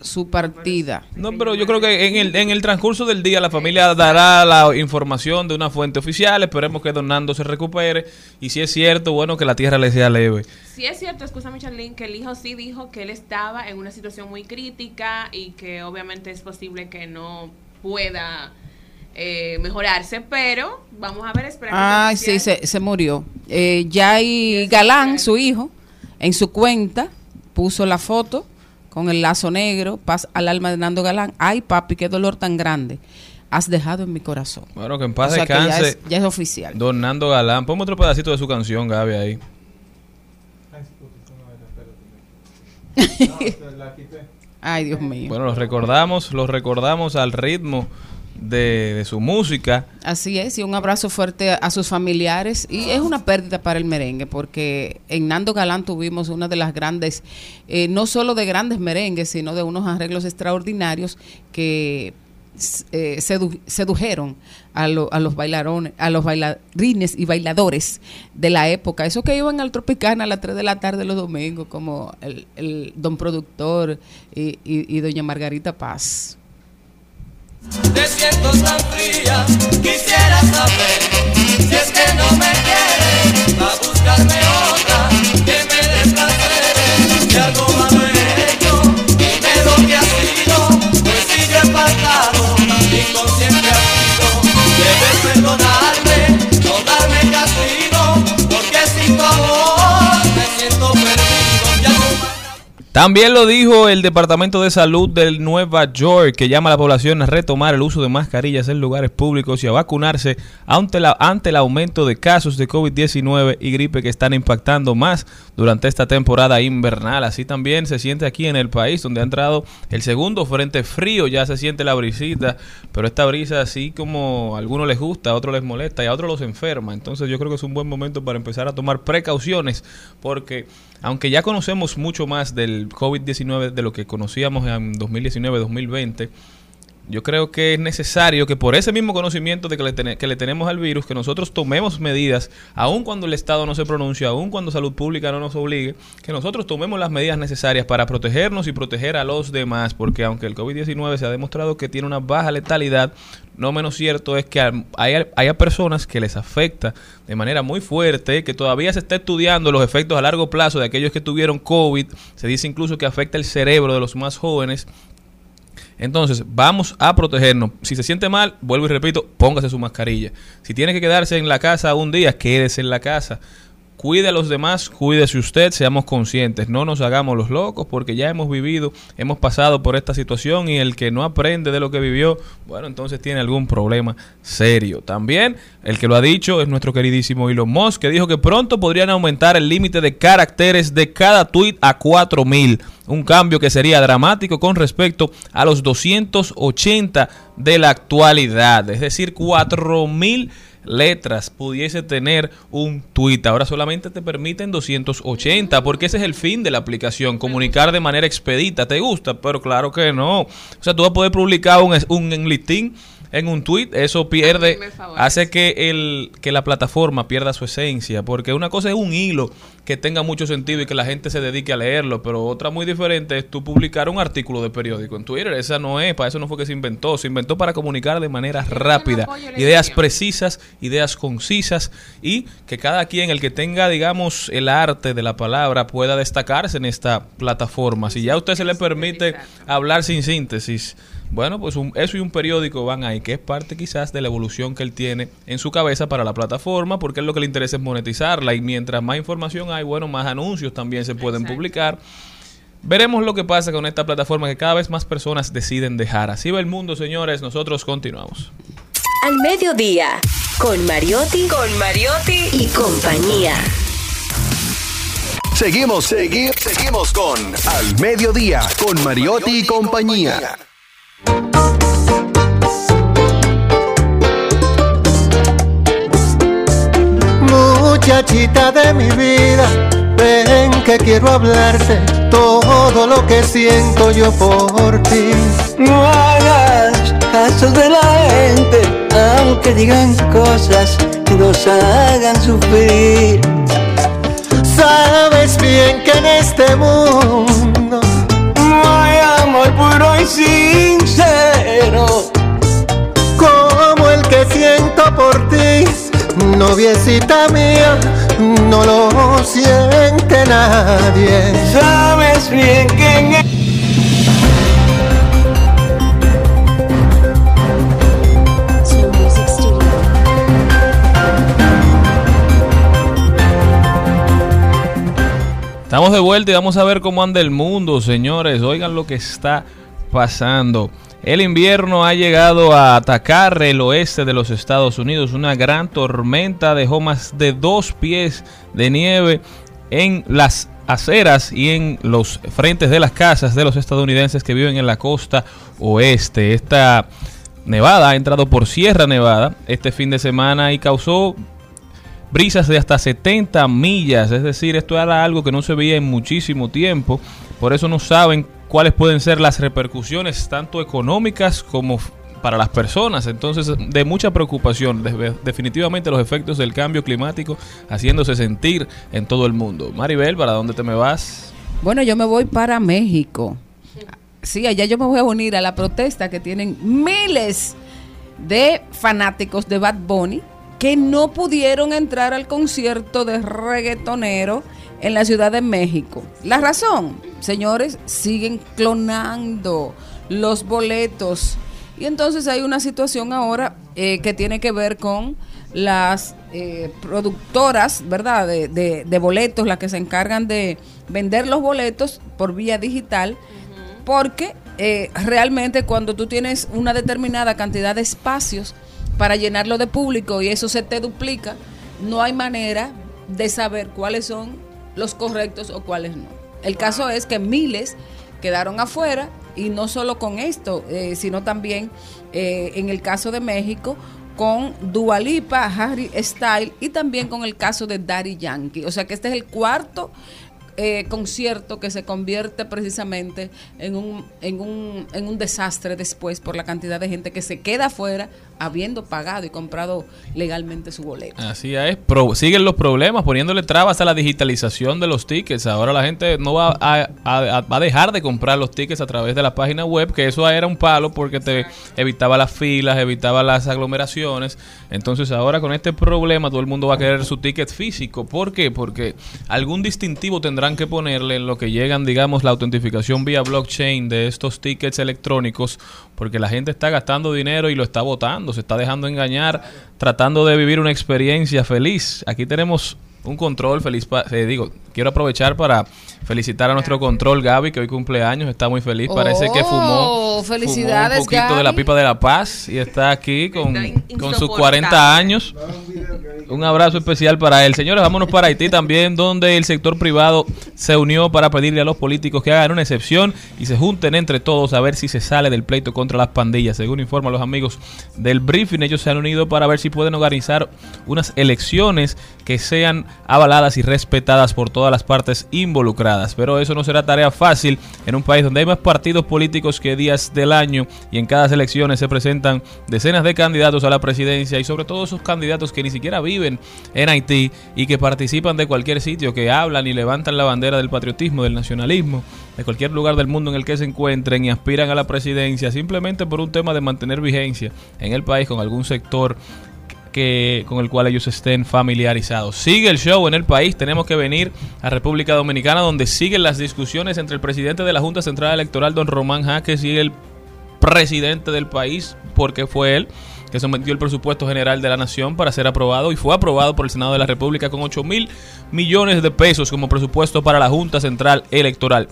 su partida. No, pero yo creo que en el, en el transcurso del día la familia dará la información de una fuente oficial. Esperemos que Don Nando se recupere. Y si es cierto, bueno, que la tierra le sea leve. Sí es cierto, escúchame Charlene, que el hijo sí dijo que él estaba en una situación muy crítica y que obviamente es posible que no pueda eh, mejorarse, pero vamos a ver, esperar. Ay, sí, se, se murió. Eh, Jay Galán, su hijo, en su cuenta puso la foto con el lazo negro, paz al alma de Nando Galán. Ay, papi, qué dolor tan grande has dejado en mi corazón. Bueno, que en O paz sea que ya descanse. es, ya es oficial. Don Nando Galán. Ponme otro pedacito de su canción, Gaby, ahí. Ay, Dios mío. Bueno, los recordamos, los recordamos al ritmo de, su música. Así es, y un abrazo fuerte a, sus familiares. Y es una pérdida para el merengue, porque en Nando Galán tuvimos una de las grandes, eh, no solo de grandes merengues, sino de unos arreglos extraordinarios que eh, sedu- sedujeron a, lo- a los bailarones, a los bailarines y bailadores de la época. Eso que iban al Tropicana a las 3 de la tarde los domingos, como el, el don productor y doña Margarita Paz. Te siento tan fría, quisiera saber si es que no me quieres, va a buscarme otra que me dé placeres. Si algo malo he hecho, dime lo que ha sido, pues si yo he faltado, inconsciente ha sido. Debes perdonarme, no darme castigo, porque sin tu amor me siento perdido. También lo dijo el Departamento de Salud de Nueva York, que llama a la población a retomar el uso de mascarillas en lugares públicos y a vacunarse ante, la, ante el aumento de casos de COVID-19 y gripe que están impactando más durante esta temporada invernal. Así también se siente aquí en el país, donde ha entrado el segundo frente frío, ya se siente la brisita, pero esta brisa así como a algunos les gusta, a otros les molesta y a otros los enferma. Entonces yo creo que es un buen momento para empezar a tomar precauciones, porque aunque ya conocemos mucho más del COVID-19 de lo que conocíamos en 2019-2020, yo creo que es necesario que por ese mismo conocimiento de que le, que le tenemos al virus, que nosotros tomemos medidas, aun cuando el Estado no se pronuncie, aun cuando salud pública no nos obligue, que nosotros tomemos las medidas necesarias para protegernos y proteger a los demás, porque aunque el COVID-19 se ha demostrado que tiene una baja letalidad, no menos cierto es que hay- personas que les afecta de manera muy fuerte, que todavía se está estudiando los efectos a largo plazo de aquellos que tuvieron COVID, se dice incluso que afecta el cerebro de los más jóvenes, entonces, vamos a protegernos. Si se siente mal, vuelvo y repito, póngase su mascarilla. Si tiene que quedarse en la casa un día, quédese en la casa. Cuide a los demás, cuídese usted, seamos conscientes, no nos hagamos los locos porque ya hemos vivido, hemos pasado por esta situación y el que no aprende de lo que vivió, bueno, entonces tiene algún problema serio. También el que lo ha dicho es nuestro queridísimo Elon Musk, que dijo que pronto podrían aumentar el límite de caracteres de cada tweet a 4000, un cambio que sería dramático con respecto a los 280 de la actualidad, es decir, 4000 letras pudiese tener un tweet. Ahora solamente te permiten 280, porque ese es el fin de la aplicación, comunicar de manera expedita. ¿Te gusta? Pero claro que no. O sea, tú vas a poder publicar un, un listín en un tweet, eso pierde, hace que, el, que la plataforma pierda su esencia, porque una cosa es un hilo que tenga mucho sentido y que la gente se dedique a leerlo, pero otra muy diferente es tú publicar un artículo de periódico en Twitter, esa no es, para eso no fue que se inventó, se inventó para comunicar de manera rápida, ideas idea. precisas, ideas concisas y que cada quien, el que tenga, digamos, el arte de la palabra, pueda destacarse en esta plataforma. Si ya a usted se le permite hablar sin síntesis, bueno, pues un- eso y un periódico van ahí, que es parte quizás de la evolución que él tiene en su cabeza para la plataforma, porque él lo que le interesa es monetizarla y mientras más información hay, bueno, más anuncios también se pueden Exacto. publicar. Veremos lo que pasa con esta plataforma que cada vez más personas deciden dejar. Así va el mundo, señores. Nosotros continuamos. Al mediodía, con Mariotti, con Mariotti y compañía. Seguimos, seguimos, seguimos con Al Mediodía, con Mariotti y compañía. Muchachita de mi vida, ven que quiero hablarte todo lo que siento yo por ti. No hagas caso de la gente, aunque digan cosas que nos hagan sufrir. Sabes bien que en este mundo amor puro y sincero. como el que siento por ti, noviecita mía, no lo siente nadie. Sabes bien que en Estamos de vuelta y vamos a ver cómo anda el mundo, señores. Oigan lo que está pasando. El invierno ha llegado a atacar el oeste de los Estados Unidos. Una gran tormenta dejó más de dos pies de nieve en las aceras y en los frentes de las casas de los estadounidenses que viven en la costa oeste. Esta nevada ha entrado por Sierra Nevada este fin de semana y causó brisas de hasta 70 millas, es decir, esto era algo que no se veía en muchísimo tiempo, por eso no saben cuáles pueden ser las repercusiones tanto económicas como para las personas, entonces de mucha preocupación, de- definitivamente los efectos del cambio climático haciéndose sentir en todo el mundo. Maribel, ¿para dónde te me vas? Bueno, yo me voy para México. Sí, allá yo me voy a unir a la protesta que tienen miles de fanáticos de Bad Bunny que no pudieron entrar al concierto de reggaetonero en la Ciudad de México. La razón, señores, siguen clonando los boletos. Y entonces hay una situación ahora eh, que tiene que ver con las eh, productoras, ¿verdad? De, de- de boletos, las que se encargan de vender los boletos por vía digital, porque eh, realmente cuando tú tienes una determinada cantidad de espacios para llenarlo de público y eso se te duplica, no hay manera de saber cuáles son los correctos o cuáles no. El caso es que miles quedaron afuera y no solo con esto, eh, sino también eh, en el caso de México con Dualipa, Harry Style y también con el caso de Daddy Yankee. O sea que este es el cuarto eh, concierto que se convierte precisamente en un, en, un, en un desastre después por la cantidad de gente que se queda afuera habiendo pagado y comprado legalmente su boleto. Así es, pro- siguen los problemas poniéndole trabas a la digitalización de los tickets. Ahora la gente no va a, a- a- va a dejar de comprar los tickets a través de la página web, que eso era un palo porque te evitaba las filas, evitaba las aglomeraciones. Entonces ahora con este problema todo el mundo va a querer su ticket físico. ¿Por qué? Porque algún distintivo tendrán que ponerle en lo que llegan, digamos, la autentificación vía blockchain de estos tickets electrónicos, porque la gente está gastando dinero y lo está votando, se está dejando engañar, tratando de vivir una experiencia feliz. Aquí tenemos un control feliz, eh, digo, quiero aprovechar para felicitar a nuestro control Gaby, que hoy cumple años, está muy feliz, parece que fumó, Oh, felicidades, fumó un poquito de la pipa de la paz y está aquí con, con sus insoportable. 40 años. Un abrazo especial para él. Señores, vámonos para Haití también, donde el sector privado se unió para pedirle a los políticos que hagan una excepción y se junten entre todos a ver si se sale del pleito contra las pandillas. Según informan los amigos del briefing, ellos se han unido para ver si pueden organizar unas elecciones que sean avaladas y respetadas por todas las partes involucradas. Pero eso no será tarea fácil en un país donde hay más partidos políticos que días del año y en cada elecciones se presentan decenas de candidatos a la presidencia y sobre todo esos candidatos que ni siquiera viven en Haití y que participan de cualquier sitio, que hablan y levantan la bandera del patriotismo, del nacionalismo, de cualquier lugar del mundo en el que se encuentren y aspiran a la presidencia simplemente por un tema de mantener vigencia en el país con algún sector que con el cual ellos estén familiarizados. Sigue el show en el país, tenemos que venir a República Dominicana donde siguen las discusiones entre el presidente de la Junta Central Electoral, don Román Jaques, y el presidente del país, porque fue él que sometió el presupuesto general de la Nación para ser aprobado y fue aprobado por el Senado de la República con 8 mil millones de pesos como presupuesto para la Junta Central Electoral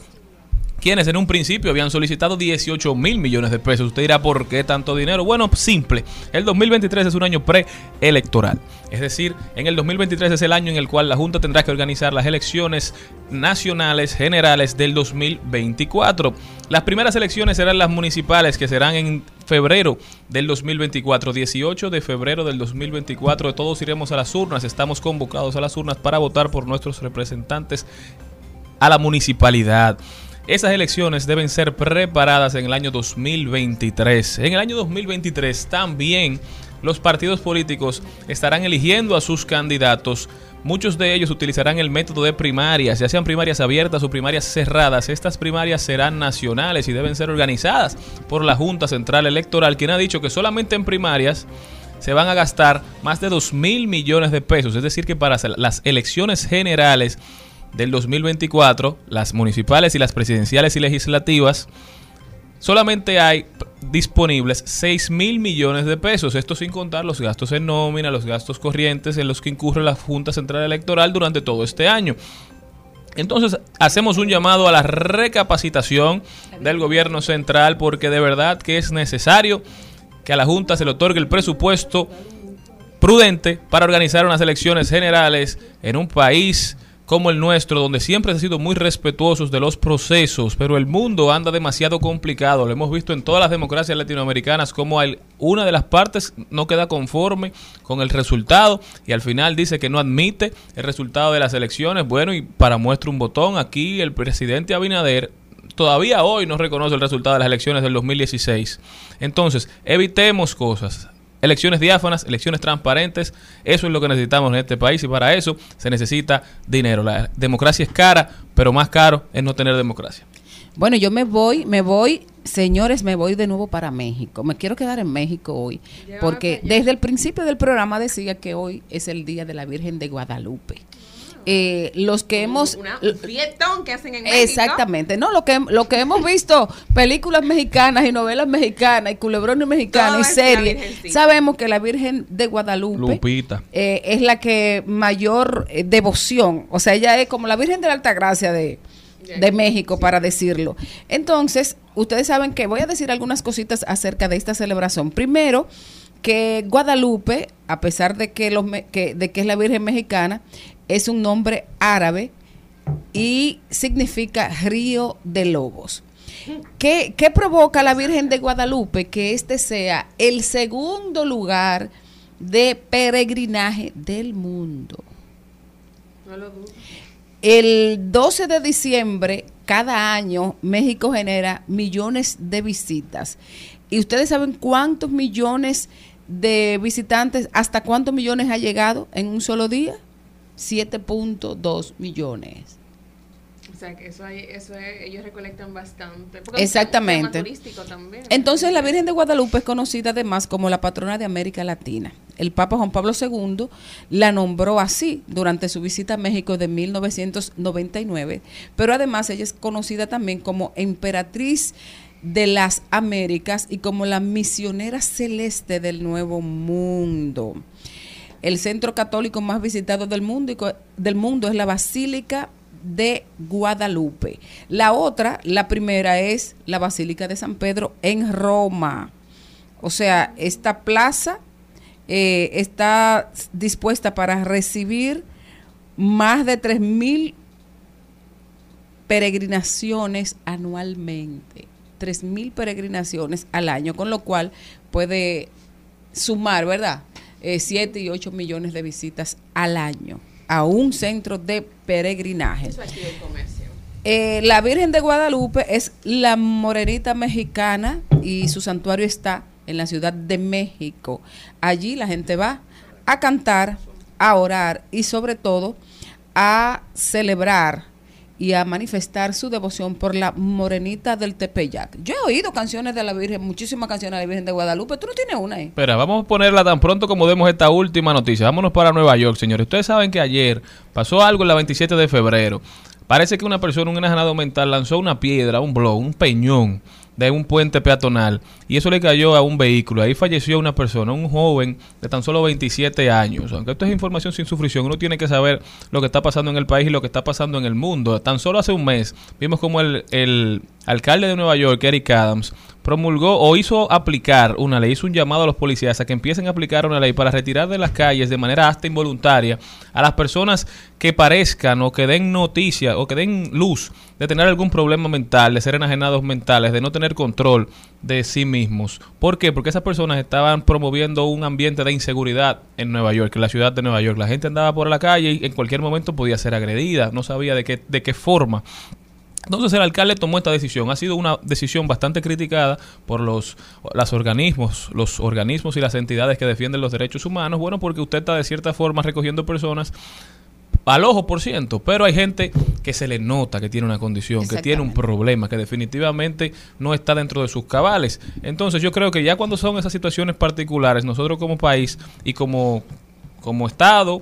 quienes en un principio habían solicitado 18 mil millones de pesos. Usted dirá, ¿por qué tanto dinero? Bueno, simple. El 2023 es un año preelectoral. Es decir, en el 2023 es el año en el cual la Junta tendrá que organizar las elecciones nacionales generales del 2024. Las primeras elecciones serán las municipales, que serán en febrero del 2024, 18 de febrero del 2024. Todos iremos a las urnas, estamos convocados a las urnas para votar por nuestros representantes a la municipalidad. Esas elecciones deben ser preparadas en el año 2023. En el año 2023 también los partidos políticos estarán eligiendo a sus candidatos. Muchos de ellos utilizarán el método de primarias, ya sean primarias abiertas o primarias cerradas. Estas primarias serán nacionales y deben ser organizadas por la Junta Central Electoral, quien ha dicho que solamente en primarias se van a gastar más de 2 mil millones de pesos. Es decir, que para las elecciones generales del 2024, las municipales y las presidenciales y legislativas, solamente hay disponibles 6 mil millones de pesos. Esto sin contar los gastos en nómina, los gastos corrientes en los que incurre la Junta Central Electoral durante todo este año. Entonces hacemos un llamado a la recapacitación del gobierno central porque de verdad que es necesario que a la Junta se le otorgue el presupuesto prudente para organizar unas elecciones generales en un país como el nuestro, donde siempre se ha sido muy respetuosos de los procesos, pero el mundo anda demasiado complicado. Lo hemos visto en todas las democracias latinoamericanas, como una de las partes no queda conforme con el resultado y al final dice que no admite el resultado de las elecciones. Bueno, y para muestra un botón, aquí el presidente Abinader todavía hoy no reconoce el resultado de las elecciones del 2016. Entonces, evitemos cosas elecciones diáfanas, elecciones transparentes. Eso es lo que necesitamos en este país y para eso se necesita dinero. La democracia es cara, pero más caro es no tener democracia. Bueno, yo me voy, me voy, señores, me voy de nuevo para México. Me quiero quedar en México hoy, porque desde el principio del programa decía que hoy es el Día de la Virgen de Guadalupe. Eh, los que hemos Una, un fiestón que hacen en México. exactamente no lo que lo que hemos visto películas mexicanas y novelas mexicanas y culebrones mexicanos y es la series sabemos que la Virgen de Guadalupe Lupita. eh, es la que mayor eh, devoción, o sea, ella es como la Virgen de la Altagracia de, de México, para decirlo. Entonces, ustedes saben que voy a decir algunas cositas acerca de esta celebración. Primero, que Guadalupe, a pesar de que, los, que, de que es la Virgen mexicana, es un nombre árabe y significa río de lobos. ¿Qué, qué provoca la Virgen de Guadalupe que este sea el segundo lugar de peregrinaje del mundo? No lo dudo. El 12 de diciembre, cada año, México genera millones de visitas. ¿Y ustedes saben cuántos millones de visitantes, hasta cuántos millones ha llegado en un solo día? 7.2 millones. O sea, que eso, hay, eso es- ellos recolectan bastante. Porque Exactamente. Es turístico también. Entonces la Virgen de Guadalupe es conocida además como la patrona de América Latina. El Papa Juan Pablo II la nombró así durante su visita a México de 1999, pero además ella es conocida también como emperatriz de las Américas y como la misionera celeste del Nuevo Mundo. El centro católico más visitado del mundo, del mundo es la Basílica de Guadalupe. La otra, la primera, es la Basílica de San Pedro en Roma. O sea, esta plaza eh, está dispuesta para recibir más de 3.000 peregrinaciones anualmente. 3.000 peregrinaciones al año, con lo cual puede sumar, ¿verdad? 7 y 8 millones de visitas al año a un centro de peregrinaje. Eso aquí comercio. Eh, la Virgen de Guadalupe es la morenita mexicana y su santuario está en la Ciudad de México. Allí la gente va a cantar, a orar y sobre todo a celebrar y a manifestar su devoción por la morenita del Tepeyac. Yo he oído canciones de la Virgen, muchísimas canciones de la Virgen de Guadalupe. ¿Tú no tienes una ahí? Espera, vamos a ponerla tan pronto como demos esta última noticia. Vámonos para Nueva York, señores. Ustedes saben que ayer pasó algo la 27 de febrero. Parece que una persona, un enajenado mental, lanzó una piedra, un blog, un peñón de un puente peatonal y eso le cayó a un vehículo. Ahí falleció una persona, un joven de tan solo 27 años. Aunque esto es información sin sufrición, uno tiene que saber lo que está pasando en el país y lo que está pasando en el mundo. Tan solo hace un mes vimos como el, el alcalde de Nueva York, Eric Adams, promulgó o hizo aplicar una ley, hizo un llamado a los policías a que empiecen a aplicar una ley para retirar de las calles de manera hasta involuntaria a las personas que parezcan o que den noticia o que den luz de tener algún problema mental, de ser enajenados mentales, de no tener control de sí mismos. ¿Por qué? Porque esas personas estaban promoviendo un ambiente de inseguridad en Nueva York, en la ciudad de Nueva York. La gente andaba por la calle y en cualquier momento podía ser agredida, no sabía de qué, de qué forma. Entonces el alcalde tomó esta decisión. Ha sido una decisión bastante criticada por los, organismos, los organismos y las entidades que defienden los derechos humanos. Bueno, porque usted está de cierta forma recogiendo personas al ojo por ciento, pero hay gente que se le nota que tiene una condición, que tiene un problema, que definitivamente no está dentro de sus cabales. Entonces yo creo que ya cuando son esas situaciones particulares, nosotros como país y como, como Estado,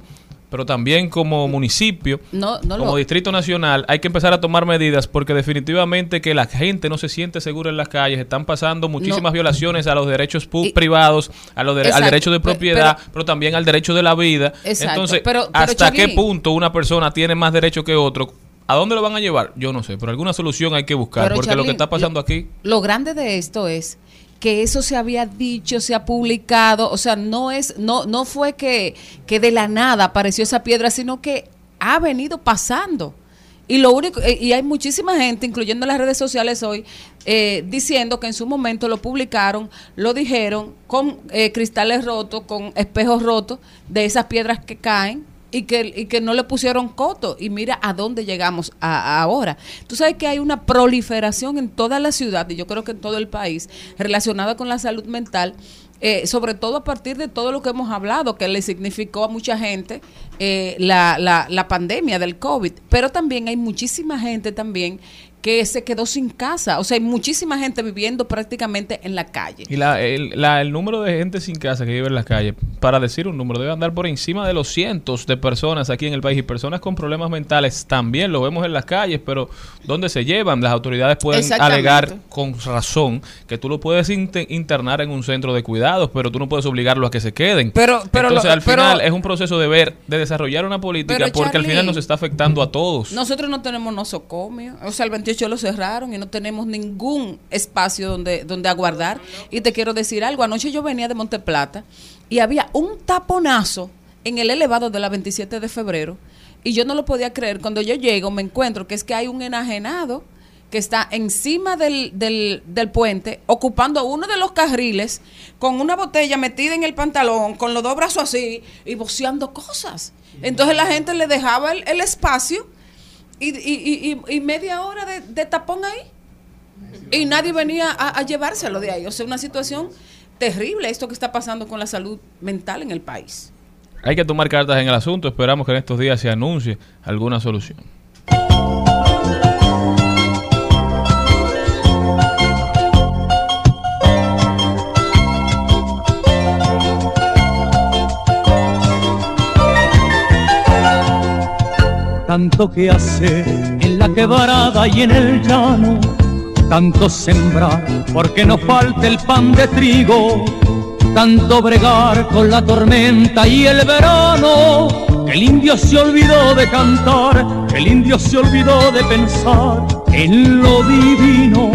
pero también como municipio, No, no como lo- Distrito Nacional, hay que empezar a tomar medidas porque definitivamente que la gente no se siente segura en las calles, están pasando muchísimas violaciones a los derechos pu- privados, a los dere- al derecho de propiedad, pero- pero, también al derecho de la vida. Exacto, Entonces, pero- ¿hasta qué punto una persona tiene más derecho que otro? ¿A dónde lo van a llevar? Yo no sé, pero alguna solución hay que buscar, porque lo que está pasando aquí... Lo grande de esto es que eso se había dicho, se ha publicado, o sea, no es, no, no fue que, que de la nada apareció esa piedra, sino que ha venido pasando. Y lo único, eh, y hay muchísima gente, incluyendo en las redes sociales hoy, eh, diciendo que en su momento lo publicaron, lo dijeron, con eh, cristales rotos, con espejos rotos, de esas piedras que caen, y que, y que no le pusieron coto. Y mira a dónde llegamos a- ahora. Tú sabes que hay una proliferación en toda la ciudad, y yo creo que en todo el país, relacionada con la salud mental. eh, sobre todo a partir de todo lo que hemos hablado, que le significó a mucha gente eh, la, la, la pandemia del COVID, pero también hay muchísima gente también que se quedó sin casa, o sea, hay muchísima gente viviendo prácticamente en la calle. Y la, el, la- el número de gente sin casa que vive en las calles, para decir un número, debe andar por encima de los cientos de personas aquí en el país. Y personas con problemas mentales también lo vemos en las calles, pero ¿dónde se llevan? Las autoridades pueden alegar con razón que tú lo puedes inte- internar en un centro de cuidados, pero tú no puedes obligarlos a que se queden. Pero- pero Entonces, lo- al pero- final, es un proceso de ver, de desarrollar una política, porque al final nos está afectando a todos. Nosotros no tenemos nosocomio, o sea, el 28 lo cerraron y no tenemos ningún espacio donde, donde aguardar. Y te quiero decir algo, anoche yo venía de Monteplata y había un taponazo en el elevado de la 27 de febrero y yo no lo podía creer. Cuando yo llego me encuentro que es que hay un enajenado que está encima del, del, del puente, ocupando uno de los carriles, con una botella metida en el pantalón, con los dos brazos así, y voceando cosas. Entonces la gente le dejaba el, el espacio y, y- y- y- media hora de, de tapón ahí. Y nadie venía a, a llevárselo de ahí. O sea, una situación terrible esto que está pasando con la salud mental en el país. Hay que tomar cartas en el asunto. Esperamos que en estos días se anuncie alguna solución. Tanto que hacer en la quebrada y en el llano, tanto sembrar porque no falte el pan de trigo, tanto bregar con la tormenta y el verano, que el indio se olvidó de cantar, que el indio se olvidó de pensar en lo divino.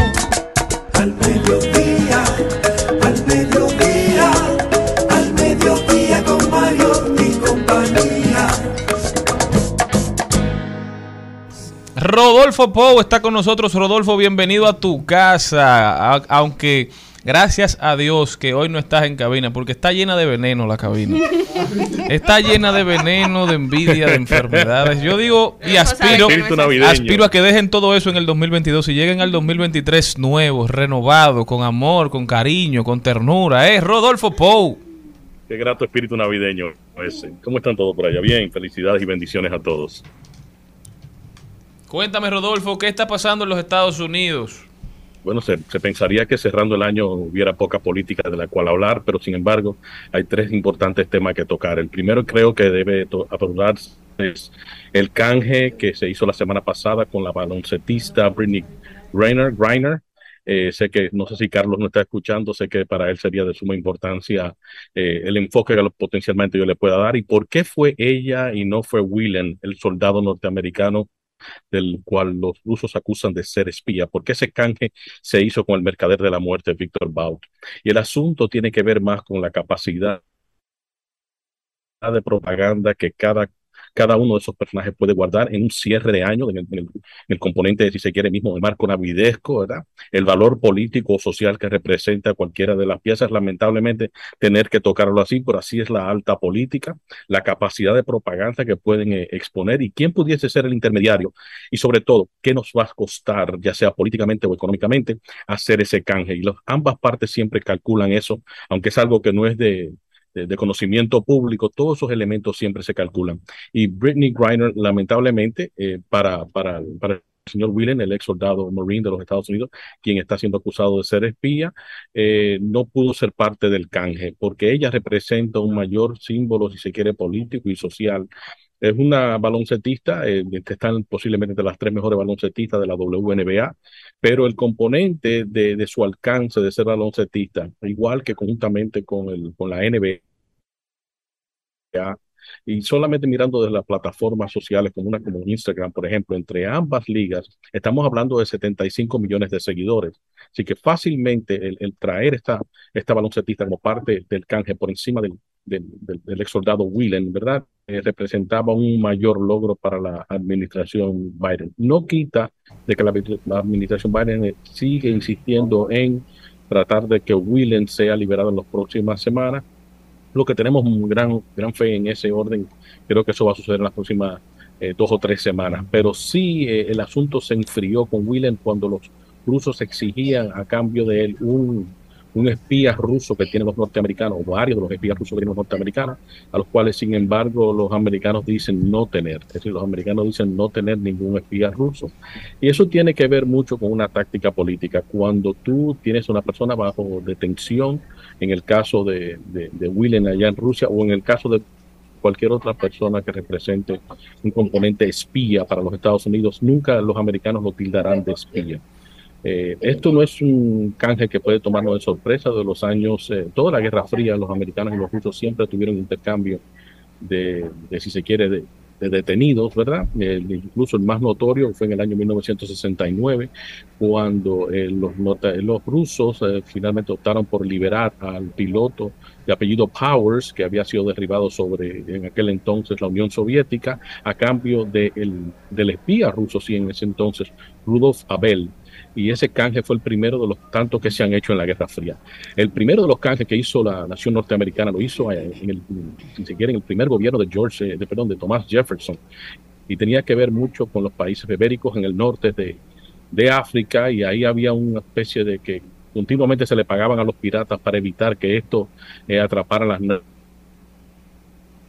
Rodolfo Pou está con nosotros. Rodolfo, bienvenido a tu casa. A- aunque gracias a Dios que hoy no estás en cabina, porque está llena de veneno la cabina. Está llena de veneno, de envidia, de enfermedades. Yo digo y aspiro, aspiro a que dejen todo eso en el 2022 y lleguen al 2023 nuevos, renovados, con amor, con cariño, con ternura. Es Rodolfo Pou. Qué grato espíritu navideño ese. ¿Cómo están todos por allá? Bien, felicidades y bendiciones a todos. Cuéntame, Rodolfo, ¿qué está pasando en los Estados Unidos? Bueno, se, pensaría que cerrando el año hubiera poca política de la cual hablar, pero sin embargo hay tres importantes temas que tocar. El primero creo que debe abordarse es el canje que se hizo la semana pasada con la baloncetista Britney Griner, Eh, sé que, no sé si Carlos no está escuchando, sé que para él sería de suma importancia eh, el enfoque que potencialmente yo le pueda dar y por qué fue ella y no fue Willen, el soldado norteamericano del cual los rusos acusan de ser espía, por qué ese canje se hizo con el mercader de la muerte, Víctor Baut. Y el asunto tiene que ver más con la capacidad de propaganda que cada, cada uno de esos personajes puede guardar en un cierre de año, en el, en el- en el componente, si se quiere, mismo de marco navidesco, ¿verdad? El valor político o social que representa cualquiera de las piezas, lamentablemente, tener que tocarlo así, pero así es la alta política, la capacidad de propaganda que pueden eh, exponer y quién pudiese ser el intermediario y sobre todo, qué nos va a costar, ya sea políticamente o económicamente, hacer ese canje. Y los, ambas partes siempre calculan eso, aunque es algo que no es de, de, de conocimiento público, todos esos elementos siempre se calculan. Y Britney Griner, lamentablemente, eh, para, para, para el señor Willen, el ex soldado Marine de los Estados Unidos, quien está siendo acusado de ser espía, eh, no pudo ser parte del canje, porque ella representa un mayor símbolo, si se quiere, político y social. Es una baloncetista, eh, que están posiblemente entre las tres mejores baloncetistas de la WNBA, pero el componente de, su alcance de ser baloncetista, igual que conjuntamente con, la NBA, y solamente mirando desde las plataformas sociales como una como Instagram, por ejemplo, entre ambas ligas, estamos hablando de 75 millones de seguidores. Así que fácilmente el, el traer esta, esta baloncetista como parte del canje por encima del, del, del, ex soldado Whelan, ¿verdad? Eh, representaba un mayor logro para la administración Biden. No quita de que la, administración Biden eh, sigue insistiendo en tratar de que Whelan sea liberado en las próximas semanas lo que tenemos gran, gran fe en ese orden. Creo que eso va a suceder en las próximas eh, dos o tres semanas. Pero sí, el asunto se enfrió con Willen cuando los rusos exigían a cambio de él un, un espía ruso que tienen los norteamericanos, o varios de los espías rusos que tienen los norteamericanos, a los cuales, sin embargo, los americanos dicen no tener. Es decir, los americanos dicen no tener ningún espía ruso. Y eso tiene que ver mucho con una táctica política. Cuando tú tienes una persona bajo detención, en el caso de, de, de Willen allá en Rusia, o en el caso de cualquier otra persona que represente un componente espía para los Estados Unidos, nunca los americanos lo tildarán de espía. Eh, esto no es un canje que puede tomarnos de sorpresa de los años, eh, toda la Guerra Fría, los americanos y los rusos siempre tuvieron intercambio de, si se quiere, de, de detenidos, ¿verdad? Eh, incluso el más notorio fue en el año 1969, cuando eh, los, los rusos eh, finalmente optaron por liberar al piloto de apellido Powers, que había sido derribado sobre en aquel entonces la Unión Soviética, a cambio de el- del espía ruso, sí, en ese entonces, Rudolf Abel. Y ese canje fue el primero de los tantos que se han hecho en la Guerra Fría. El primero de los canjes que hizo la nación norteamericana lo hizo eh, en el, si se quiere, en el primer gobierno de George, eh, de, perdón, de Thomas Jefferson. Y tenía que ver mucho con los países ibéricos en el norte de, de África y ahí había una especie de que continuamente se le pagaban a los piratas para evitar que esto eh, atrapara las na-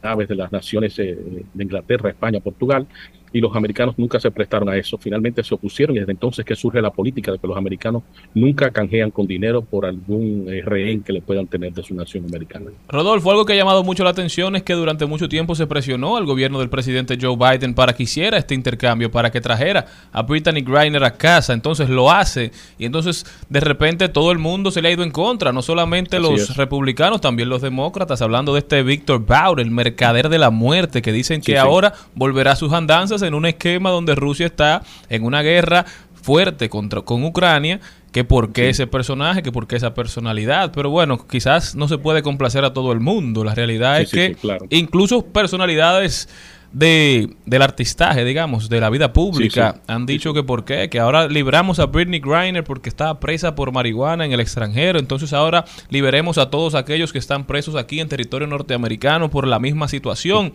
naves de las naciones eh, de Inglaterra, España, Portugal, y los americanos nunca se prestaron a eso. Finalmente se opusieron y desde entonces que surge la política de que los americanos nunca canjean con dinero por algún eh, rehén que le puedan tener de su nación americana. Rodolfo, algo que ha llamado mucho la atención es que durante mucho tiempo se presionó al gobierno del presidente Joe Biden para que hiciera este intercambio, para que trajera a Brittany Griner a casa. Entonces lo hace y entonces de repente todo el mundo se le ha ido en contra, no solamente Así los es. republicanos, también los demócratas, hablando de este Victor Bauer, el mercader de la muerte, que dicen que sí. ahora volverá a sus andanzas en un esquema donde Rusia está en una guerra fuerte contra con Ucrania que por qué ese personaje, que por qué esa personalidad, pero bueno, quizás no se puede complacer a todo el mundo. La realidad Sí, es sí, que claro. incluso personalidades de del artistaje, digamos, de la vida pública, han dicho que por qué, que ahora libramos a Britney Griner porque estaba presa por marihuana en el extranjero, entonces ahora liberemos a todos aquellos que están presos aquí en territorio norteamericano por la misma situación.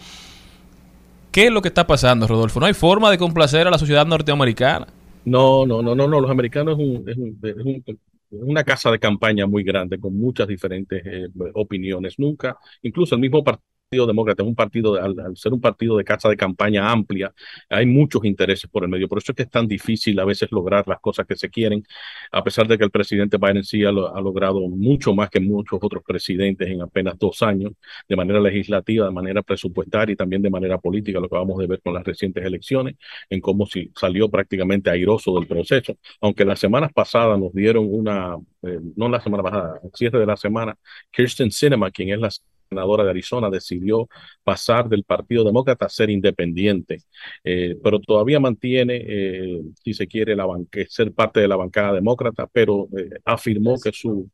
¿Qué es lo que está pasando, Rodolfo? No hay forma de complacer a la sociedad norteamericana. No, no, no, no, no. Los americanos es, un- es un- es un- es una casa de campaña muy grande con muchas diferentes eh, opiniones. Nunca, incluso el mismo Partido Partido Demócrata es un partido, al, al ser un partido de casa de campaña amplia, hay muchos intereses por el medio. Por eso es que es tan difícil a veces lograr las cosas que se quieren, a pesar de que el presidente Biden sí ha, ha logrado mucho más que muchos otros presidentes en apenas dos años, de manera legislativa, de manera presupuestaria y también de manera política, lo que vamos de ver con las recientes elecciones, en cómo si salió prácticamente airoso del proceso. Aunque las semanas pasadas nos dieron una, eh, no la semana pasada, el cierre de la semana, Kirsten Sinema, quien es la senadora de Arizona, decidió pasar del Partido Demócrata a ser independiente, eh, pero todavía mantiene, eh, si se quiere, la banque- ser parte de la bancada demócrata, pero eh, afirmó que su,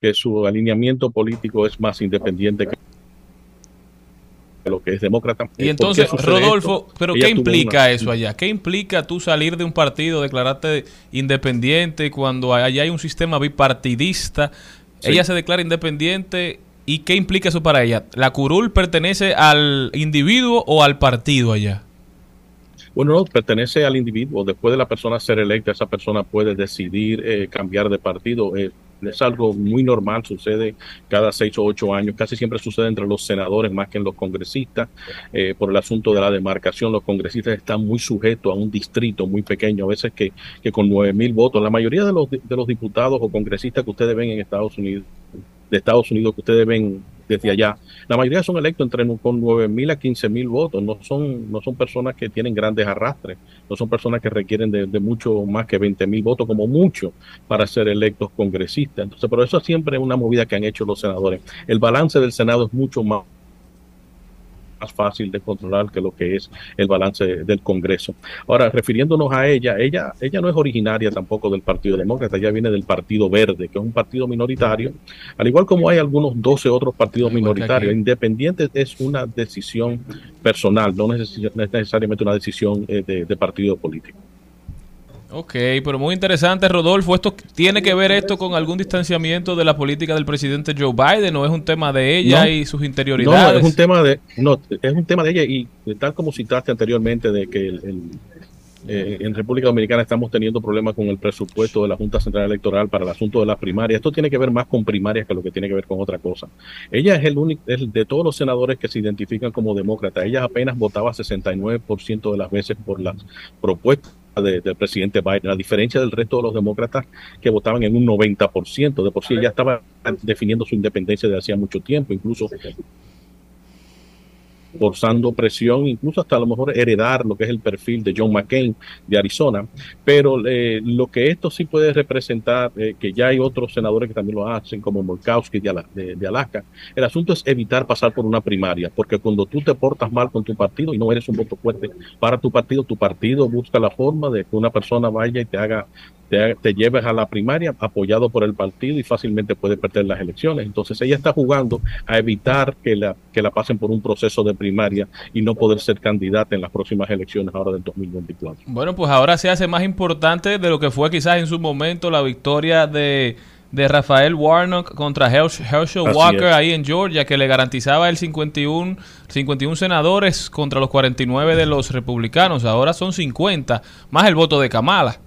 que su alineamiento político es más independiente que lo que es demócrata. Y Eh, ¿por entonces, Rodolfo, esto? ¿pero Ella qué implica una- eso allá? ¿Qué implica tú salir de un partido, declararte independiente cuando allá hay un sistema bipartidista? Sí. Ella se declara independiente y ¿qué implica eso para ella? ¿La curul pertenece al individuo o al partido allá? Bueno, no, pertenece al individuo. Después de la persona ser electa, esa persona puede decidir eh, cambiar de partido. Eh, es algo muy normal, sucede cada seis o ocho años. Casi siempre sucede entre los senadores más que en los congresistas. Eh, por el asunto de la demarcación, los congresistas están muy sujetos a un distrito muy pequeño, a veces que, que con nueve mil votos. La mayoría de los, de los diputados o congresistas que ustedes ven en Estados Unidos, de Estados Unidos que ustedes ven desde allá, la mayoría son electos entre con 9 mil a 15 mil votos, no son, no son personas que tienen grandes arrastres, no son personas que requieren de, de mucho más que 20 mil votos como mucho para ser electos congresistas. Entonces, pero eso siempre es una movida que han hecho los senadores. El balance del Senado es mucho más más fácil de controlar que lo que es el balance del Congreso. Ahora, refiriéndonos a ella, ella, ella no es originaria tampoco del Partido Demócrata, ella viene del Partido Verde, que es un partido minoritario, al igual como hay algunos 12 otros partidos minoritarios. Independiente es una decisión personal, no neces- no es necesariamente una decisión eh, de, de partido político. Ok, pero muy interesante, Rodolfo. ¿Esto tiene que ver esto con algún distanciamiento de la política del presidente Joe Biden o es un tema de ella No. y sus interioridades? no, es un tema de, no, es un tema de ella y tal como citaste anteriormente de que el- el- eh, en República Dominicana estamos teniendo problemas con el presupuesto de la Junta Central Electoral para el asunto de las primarias. Esto tiene que ver más con primarias que lo que tiene que ver con otra cosa. Ella es el único, de todos los senadores que se identifican como demócratas. Ella apenas votaba 69% de las veces por las propuestas de- del presidente Biden, a diferencia del resto de los demócratas que votaban en un 90%. De por sí ella estaba definiendo su independencia desde hacía mucho tiempo, incluso forzando presión, incluso hasta a lo mejor heredar lo que es el perfil de John McCain de Arizona. Pero eh, lo que esto sí puede representar, eh, que ya hay otros senadores que también lo hacen, como Murkowski de, de- de Alaska, el asunto es evitar pasar por una primaria, porque cuando tú te portas mal con tu partido y no eres un voto fuerte para tu partido, tu partido busca la forma de que una persona vaya y te haga te, te lleves a la primaria apoyado por el partido y fácilmente puede perder las elecciones. Entonces ella está jugando a evitar que la, que la pasen por un proceso de primaria y no poder ser candidata en las próximas elecciones ahora del 2024. Bueno, pues ahora se hace más importante de lo que fue quizás en su momento la victoria de, de Rafael Warnock contra Hersch- Herschel Walker es. ahí en Georgia, que le garantizaba el 51, 51 senadores contra los 49 de los republicanos. Ahora son 50, más el voto de Kamala.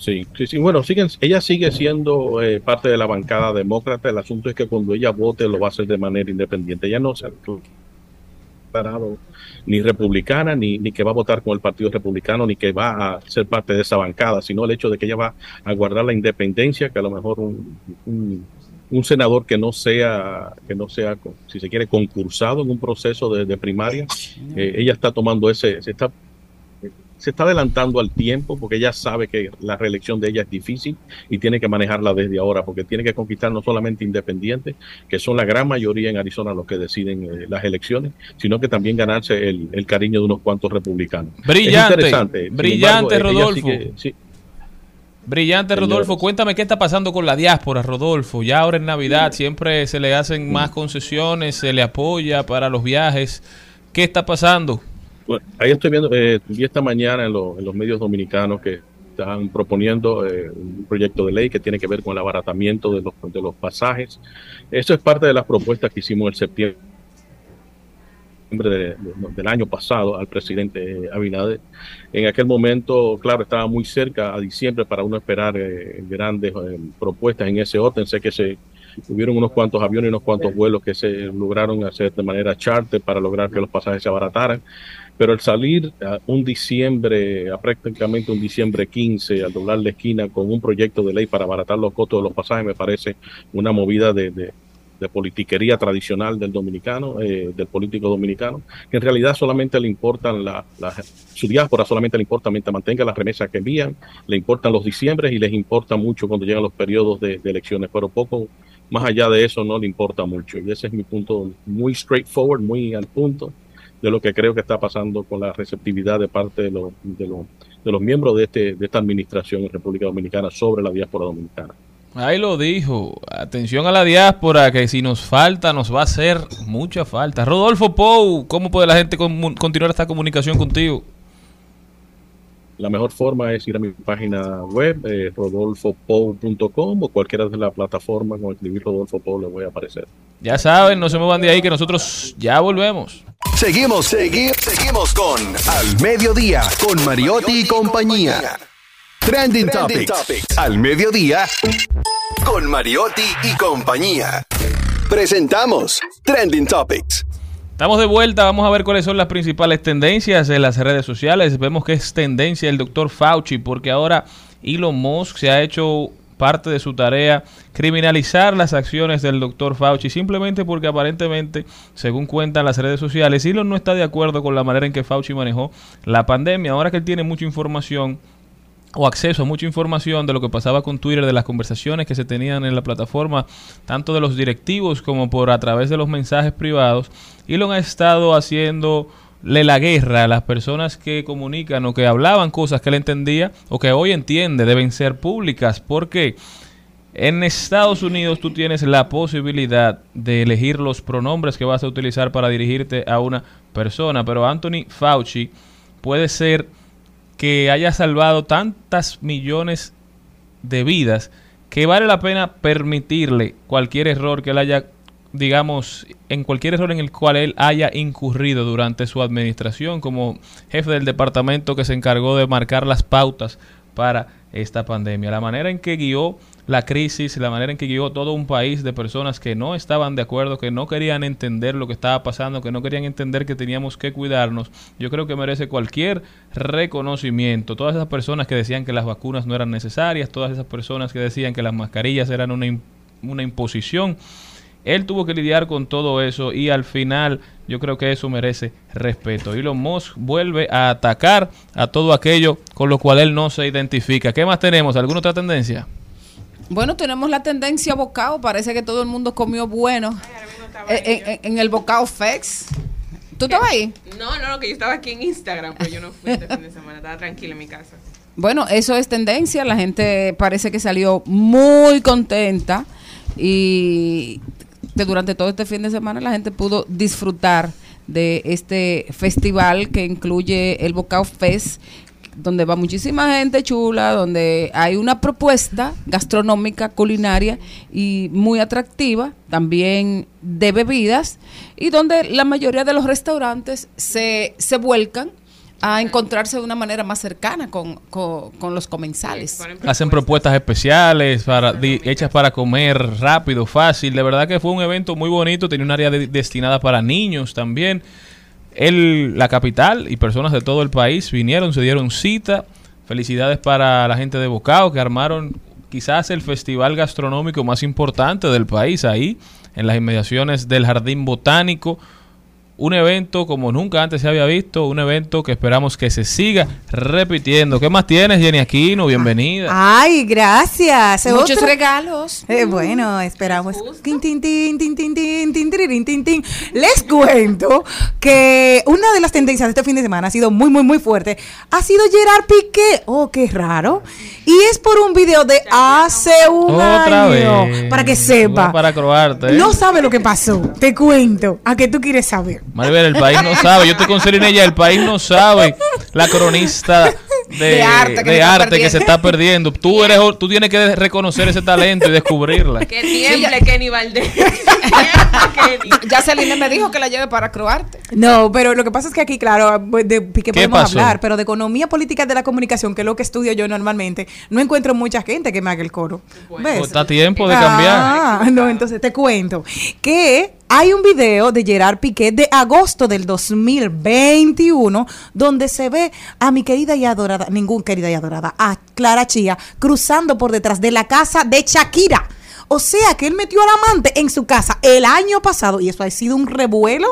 Sí, sí, sí. Bueno, siguen, ella sigue siendo eh, parte de la bancada demócrata. El asunto es que cuando ella vote lo va a hacer de manera independiente. Ella no se ha declarado ni republicana, ni, ni que va a votar con el Partido Republicano, ni que va a ser parte de esa bancada, sino el hecho de que ella va a guardar la independencia, que a lo mejor un, un, senador que no sea, que no sea, si se quiere, concursado en un proceso de, de primaria, eh, ella está tomando ese, se está se está adelantando al tiempo porque ella sabe que la reelección de ella es difícil y tiene que manejarla desde ahora porque tiene que conquistar no solamente independientes, que son la gran mayoría en Arizona los que deciden eh, las elecciones, sino que también ganarse el, el cariño de unos cuantos republicanos. Es Brillante, interesante. Brillante, embargo, ella Rodolfo. sí, Brillante. Rodolfo. Cuéntame qué está pasando con la diáspora, Rodolfo. Ya ahora en Navidad siempre se le hacen más concesiones, se le apoya para los viajes. ¿Qué está pasando? Ahí estoy viendo, eh, vi esta mañana en, lo- en los medios dominicanos que están proponiendo eh, un proyecto de ley que tiene que ver con el abaratamiento de los, de los pasajes. Eso es parte de las propuestas que hicimos en septiembre de- de- del año pasado al presidente eh, Abinader. En aquel momento, claro, estaba muy cerca a diciembre para uno esperar eh, grandes eh, propuestas en ese orden. Sé que se hubieron unos cuantos aviones y unos cuantos vuelos que se lograron hacer de manera charter para lograr que los pasajes se abarataran. Pero el salir a un diciembre, a prácticamente un diciembre 15, al doblar la esquina con un proyecto de ley para abaratar los costos de los pasajes, me parece una movida de, de- de politiquería tradicional del dominicano, eh, del político dominicano, que en realidad solamente le importan la, la- su diáspora, solamente le importa mientras mantenga las remesas que envían, le importan los diciembres y les importa mucho cuando llegan los periodos de, de elecciones, pero poco más allá de eso no le importa mucho. Y ese es mi punto muy straightforward, muy al punto de lo que creo que está pasando con la receptividad de parte de los, de los, de los miembros de, este, de esta administración en República Dominicana sobre la diáspora dominicana. Ahí lo dijo. Atención a la diáspora, que si nos falta, nos va a hacer mucha falta. Rodolfo Pou, ¿cómo puede la gente continuar esta comunicación contigo? La mejor forma es ir a mi página web, eh, rodolfopou.com o cualquiera de las plataformas con escribir Rodolfo Pou le voy a aparecer. Ya saben, no se muevan de ahí que nosotros ya volvemos. Seguimos, segui- seguimos con Al Mediodía, con Mariotti y compañía. Trending, Topics. Al Mediodía, con Mariotti y compañía. Presentamos Trending Topics. Estamos de vuelta, vamos a ver cuáles son las principales tendencias en las redes sociales. Vemos que es tendencia el doctor Fauci, porque ahora Elon Musk se ha hecho parte de su tarea criminalizar las acciones del doctor Fauci, simplemente porque aparentemente, según cuentan las redes sociales, Elon no está de acuerdo con la manera en que Fauci manejó la pandemia. Ahora que él tiene mucha información, o acceso a mucha información de lo que pasaba con Twitter, de las conversaciones que se tenían en la plataforma, tanto de los directivos como por a través de los mensajes privados. Elon ha estado haciéndole la guerra a las personas que comunican o que hablaban cosas que él entendía o que hoy entiende deben ser públicas. porque En Estados Unidos tú tienes la posibilidad de elegir los pronombres que vas a utilizar para dirigirte a una persona, pero Anthony Fauci puede ser que haya salvado tantas millones de vidas que vale la pena permitirle cualquier error que él haya, digamos, en cualquier error en el cual él haya incurrido durante su administración como jefe del departamento que se encargó de marcar las pautas para esta pandemia. La manera en que guió la crisis, la manera en que guió todo un país de personas que no estaban de acuerdo, que no querían entender lo que estaba pasando, que no querían entender que teníamos que cuidarnos, yo creo que merece cualquier reconocimiento. Todas esas personas que decían que las vacunas no eran necesarias, todas esas personas que decían que las mascarillas eran una, una imposición, él tuvo que lidiar con todo eso y al final yo creo que eso merece respeto. Elon Musk vuelve a atacar a todo aquello con lo cual él no se identifica. ¿Qué más tenemos? ¿Alguna otra tendencia? Bueno, tenemos la tendencia bocado. Parece que todo el mundo comió bueno Eh, en, en- en el bocado Fex. ¿Tú estabas ahí? No, no, no, que yo estaba aquí en Instagram, pero yo no fui este fin de semana, estaba tranquila en mi casa. Bueno, eso es tendencia. La gente parece que salió muy contenta y que durante todo este fin de semana la gente pudo disfrutar de este festival que incluye el Bocao Fest donde va muchísima gente chula, donde hay una propuesta gastronómica, culinaria y muy atractiva, también de bebidas, y donde la mayoría de los restaurantes se, se vuelcan a encontrarse de una manera más cercana con, con- con los comensales. Hacen propuestas especiales para di- hechas para comer rápido, fácil. De verdad que fue un evento muy bonito. Tenía un área de- destinada para niños también. El, la capital y personas de todo el país vinieron, se dieron cita. Felicidades para la gente de Bocao que armaron quizás el festival gastronómico más importante del país ahí, en las inmediaciones del Jardín Botánico. Un evento como nunca antes se había visto, un evento que esperamos que se siga repitiendo. ¿Qué más tienes, Jenny Aquino? Bienvenida. Ay, gracias. Muchos Otro- regalos. Eh, bueno, esperamos. Les cuento que una de las tendencias de este fin de semana ha sido muy, muy, muy fuerte. Ha sido Gerard Piqué. Oh, qué raro. Y es por un video de hace un Otra año. vez. Para que sepa. Para croarte. ¿eh? No sabe lo que pasó. Te cuento. ¿A qué tú quieres saber? Maribel, el país no sabe. Yo estoy con Celine ella, el país no sabe. La cronista de, De arte que de se está arte que se perdiendo. está perdiendo. Tú eres, tú tienes que reconocer ese talento y descubrirla. Que tiemble Kenny Valdés. Ya Celine me dijo que la lleve para Croarte. No, pero lo que pasa es que aquí, claro, de Piqué ¿Qué podemos pasó? hablar, pero de economía política de la comunicación, que es lo que estudio yo normalmente, no encuentro mucha gente que me haga el coro. ¿Ves? Está tiempo de cambiar. Ah, no, entonces te cuento que hay un video de Gerard Piqué de agosto del 2021 donde se ve a mi querida y adorada, ningún querida y adorada, a Clara Chía cruzando por detrás de la casa de Shakira. O sea que él metió al amante en su casa el año pasado y eso ha sido un revuelo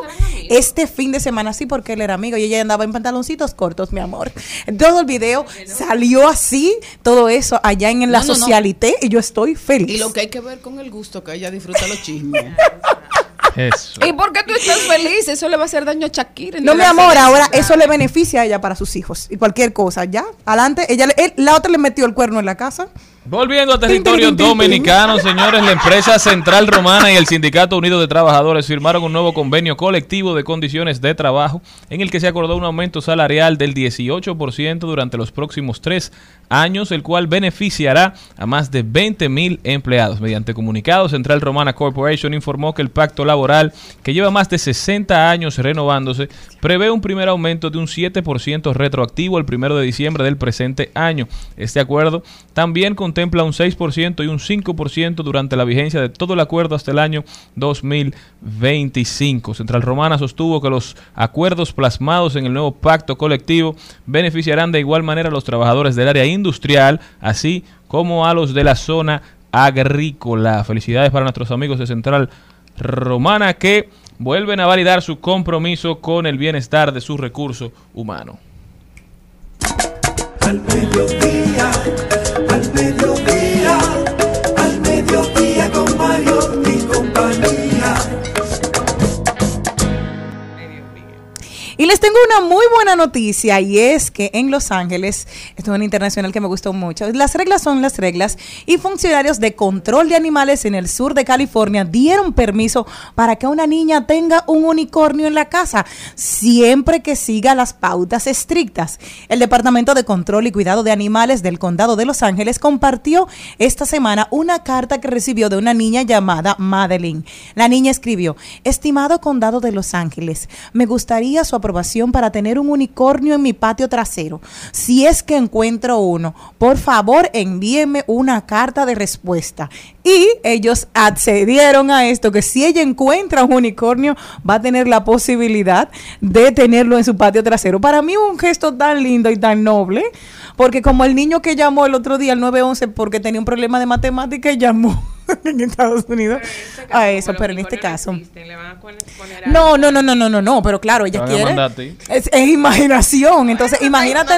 este fin de semana, sí, porque él era amigo y ella andaba en pantaloncitos cortos, mi amor. Todo el video salió así, todo eso allá en la No, no, no. socialité y yo estoy feliz. Y lo que hay que ver con el gusto que ella disfruta los chismes. Eso. ¿Y por qué tú estás feliz? Eso le va a hacer daño a Shakira. No, mi amor, ahora eso le beneficia a ella para sus hijos y cualquier cosa, ¿ya? Adelante, ella, le- él- la otra le metió el cuerno en la casa. Volviendo a territorio dominicano, señores, la empresa Central Romana y el Sindicato Unido de Trabajadores firmaron un nuevo convenio colectivo de condiciones de trabajo en el que se acordó un aumento salarial del 18% durante los próximos tres años, el cual beneficiará a más de 20 mil empleados. Mediante comunicado, Central Romana Corporation informó que el pacto laboral, que lleva más de 60 años renovándose, prevé un primer aumento de un 7% retroactivo el primero de diciembre del presente año. Este acuerdo también contempla un 6% y un 5% durante la vigencia de todo el acuerdo hasta el año 2025. Central Romana sostuvo que los acuerdos plasmados en el nuevo pacto colectivo beneficiarán de igual manera a los trabajadores del área industrial, así como a los de la zona agrícola. Felicidades para nuestros amigos de Central Romana que vuelven a validar su compromiso con el bienestar de su recurso humano. Al mediodía, mediodía, al les tengo una muy buena noticia y es que en Los Ángeles, esto es una internacional que me gustó mucho, las reglas son las reglas y funcionarios de control de animales en el sur de California dieron permiso para que una niña tenga un unicornio en la casa, siempre que siga las pautas estrictas. El Departamento de Control y Cuidado de Animales del Condado de Los Ángeles compartió esta semana una carta que recibió de una niña llamada Madeline. La niña escribió, estimado Condado de Los Ángeles, me gustaría su aprobación para tener un unicornio en mi patio trasero. Si es que encuentro uno, por favor envíeme una carta de respuesta. Y ellos accedieron a esto, que si ella encuentra un unicornio, va a tener la posibilidad de tenerlo en su patio trasero. Para mí un gesto tan lindo y tan noble, porque como el niño que llamó el otro día al 911 porque tenía un problema de matemática llamó en Estados Unidos a eso, pero en este caso... No, no, no, no, no, no, no, pero claro, ella quiere. Es, es imaginación, entonces imagínate.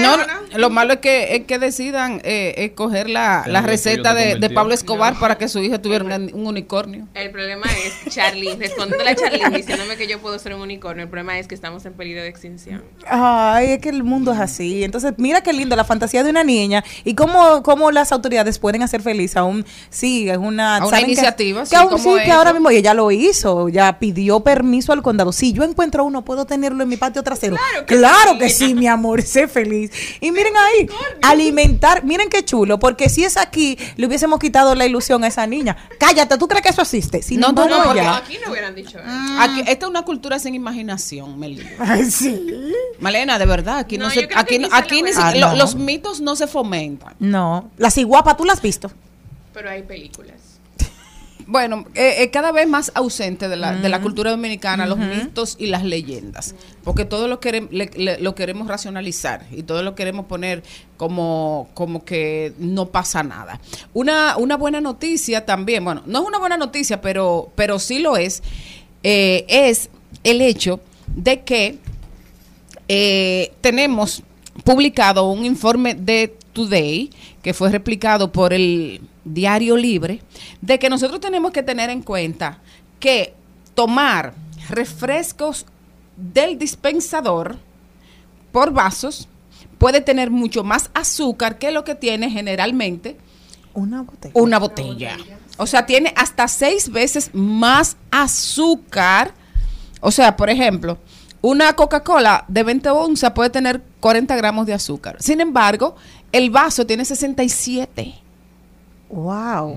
No, no, lo malo es que, es que decidan eh, escoger la, la receta de, de. Pablo Escobar para que su hija tuviera un, un unicornio. El problema es, Charlie, respondiéndole a Charlie diciéndome que yo puedo ser un unicornio, el problema es que estamos en peligro de extinción. Ay, es que el mundo es así. Entonces, mira qué lindo la fantasía de una niña y cómo, cómo las autoridades pueden hacer feliz a un, sí, es una, A una ¿saben que- iniciativa, que, sí, aún como sí, que ahora mismo ella lo hizo, ya pidió permiso al condado. Si yo encuentro uno, puedo tenerlo en mi patio trasero. Claro que, sí. mi amor, sé feliz. Y miren ahí, alimentar, miren qué chulo, porque si es aquí, le hubiésemos quitado la ilusión a esa niña. Cállate, ¿tú crees que eso existe? Si No, no, no, porque. Aquí no hubieran dicho eso. Aquí, esta es una cultura sin imaginación, Melina. Sí. Malena, de verdad, aquí no, No, se, aquí, aquí lo Ah, los mitos no se fomentan. No, la ciguapa, ¿tú la has visto? Pero hay películas. Bueno, eh, eh, cada vez más ausente de la, de la cultura dominicana, los mitos y las leyendas, porque todo lo, querem- le- le- lo queremos racionalizar y todo lo queremos poner como, como que no pasa nada. Una, una buena noticia también, bueno, no es una buena noticia, pero, pero sí lo es, eh, es el hecho de que eh, tenemos publicado un informe de Today que fue replicado por el Diario Libre de que nosotros tenemos que tener en cuenta que tomar refrescos del dispensador por vasos puede tener mucho más azúcar que lo que tiene generalmente Una botella. una botella. O sea, tiene hasta seis veces más azúcar. O sea, por ejemplo, Una Coca-Cola de 20 onzas puede tener 40 gramos de azúcar. Sin embargo, el vaso tiene 67. Wow.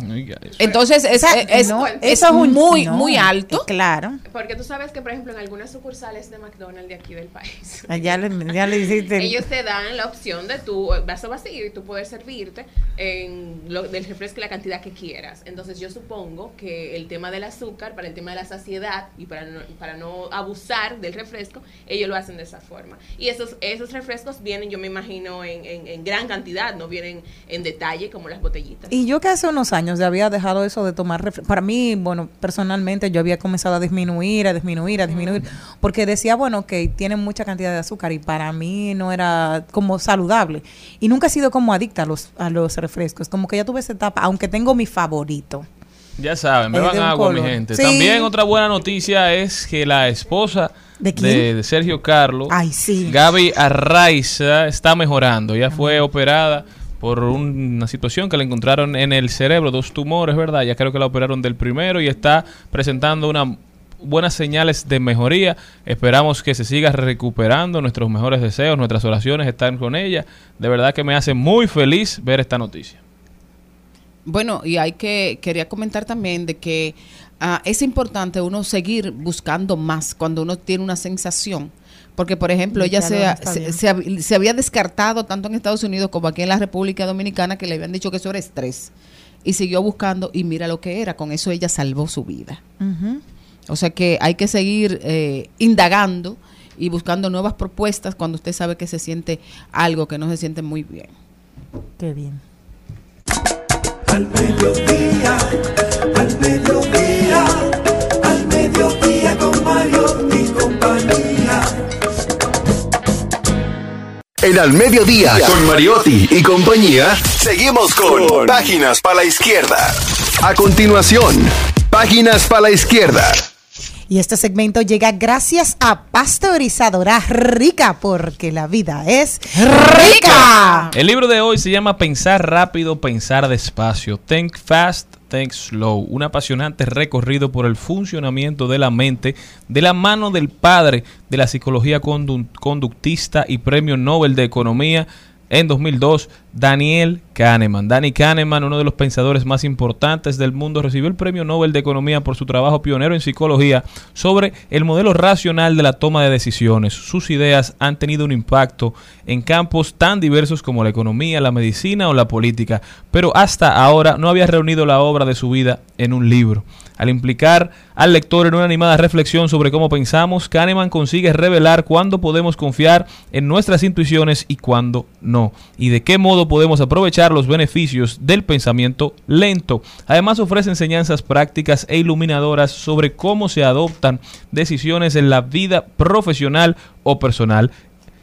Entonces es, O sea, es- no, es eso es un- muy, no, muy alto. Claro. Porque tú sabes que, por ejemplo, en algunas sucursales de McDonald's de aquí del país, Ah, Ya le, ya le hiciste. el- ellos te dan la opción de tu vaso vacío y tú poder servirte en lo, del refresco la cantidad que quieras. Entonces yo supongo que el tema del azúcar, para el tema de la saciedad y para no, para no abusar del refresco, ellos lo hacen de esa forma. Y esos, esos refrescos vienen, yo me imagino, en, en- en gran cantidad, no vienen en detalle como las botellitas. Y yo que hace unos años ya había dejado eso de tomar Para mí, bueno, personalmente yo había comenzado a disminuir, a disminuir, a disminuir, porque decía, bueno, que tienen mucha cantidad de azúcar y para mí no era como saludable. Y nunca he sido como adicta a los, a los refrescos, como que ya tuve esa etapa, aunque tengo mi favorito. Ya saben, beban de agua, mi gente. Sí. También otra buena noticia es que la esposa ¿De quién? de Sergio Carlos, Ay, sí. Gaby Arraiza, está mejorando. Ya fue operada por una situación que le encontraron en el cerebro, dos tumores, ¿verdad? Ya creo que la operaron del primero y está presentando una buenas señales de mejoría. Esperamos que se siga recuperando. Nuestros mejores deseos, nuestras oraciones están con ella. De verdad que me hace muy feliz ver esta noticia. Bueno, y hay que, quería comentar también de que ah, es importante uno seguir buscando más cuando uno tiene una sensación. Porque, por ejemplo, ella se, se, había descartado tanto en Estados Unidos como aquí en la República Dominicana que le habían dicho que eso era estrés. Y siguió buscando y mira lo que era. Con eso ella salvó su vida. O sea que hay que seguir eh, indagando y buscando nuevas propuestas cuando usted sabe que se siente algo que no se siente muy bien. Qué bien. Al mediodía, al mediodía, al mediodía con Mario y compañía. En Al Mediodía, con Mariotti y compañía, seguimos con Páginas para la Izquierda. A continuación, Páginas para la Izquierda. Y este segmento llega gracias a Pasteurizadora Rica, porque la vida es rica. El libro de hoy se llama Pensar rápido, pensar despacio. Think fast, Un apasionante recorrido por el funcionamiento de la mente de la mano del padre de la psicología condu- conductista y premio Nobel de Economía en 2002, Daniel Kahneman. Danny Kahneman, uno de los pensadores más importantes del mundo, recibió el premio Nobel de Economía por su trabajo pionero en psicología sobre el modelo racional de la toma de decisiones. Sus ideas han tenido un impacto en campos tan diversos como la economía, la medicina o la política, pero hasta ahora no había reunido la obra de su vida en un libro. Al implicar al lector en una animada reflexión sobre cómo pensamos, Kahneman consigue revelar cuándo podemos confiar en nuestras intuiciones y cuándo no, y de qué modo podemos aprovechar los beneficios del pensamiento lento. Además ofrece enseñanzas prácticas e iluminadoras sobre cómo se adoptan decisiones en la vida profesional o personal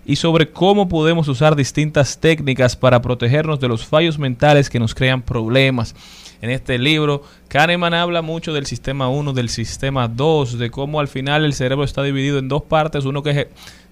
y sobre cómo podemos usar distintas técnicas para protegernos de los fallos mentales que nos crean problemas. En este libro, Kahneman habla mucho del sistema 1, del sistema 2, de cómo al final el cerebro está dividido en dos partes, uno que je-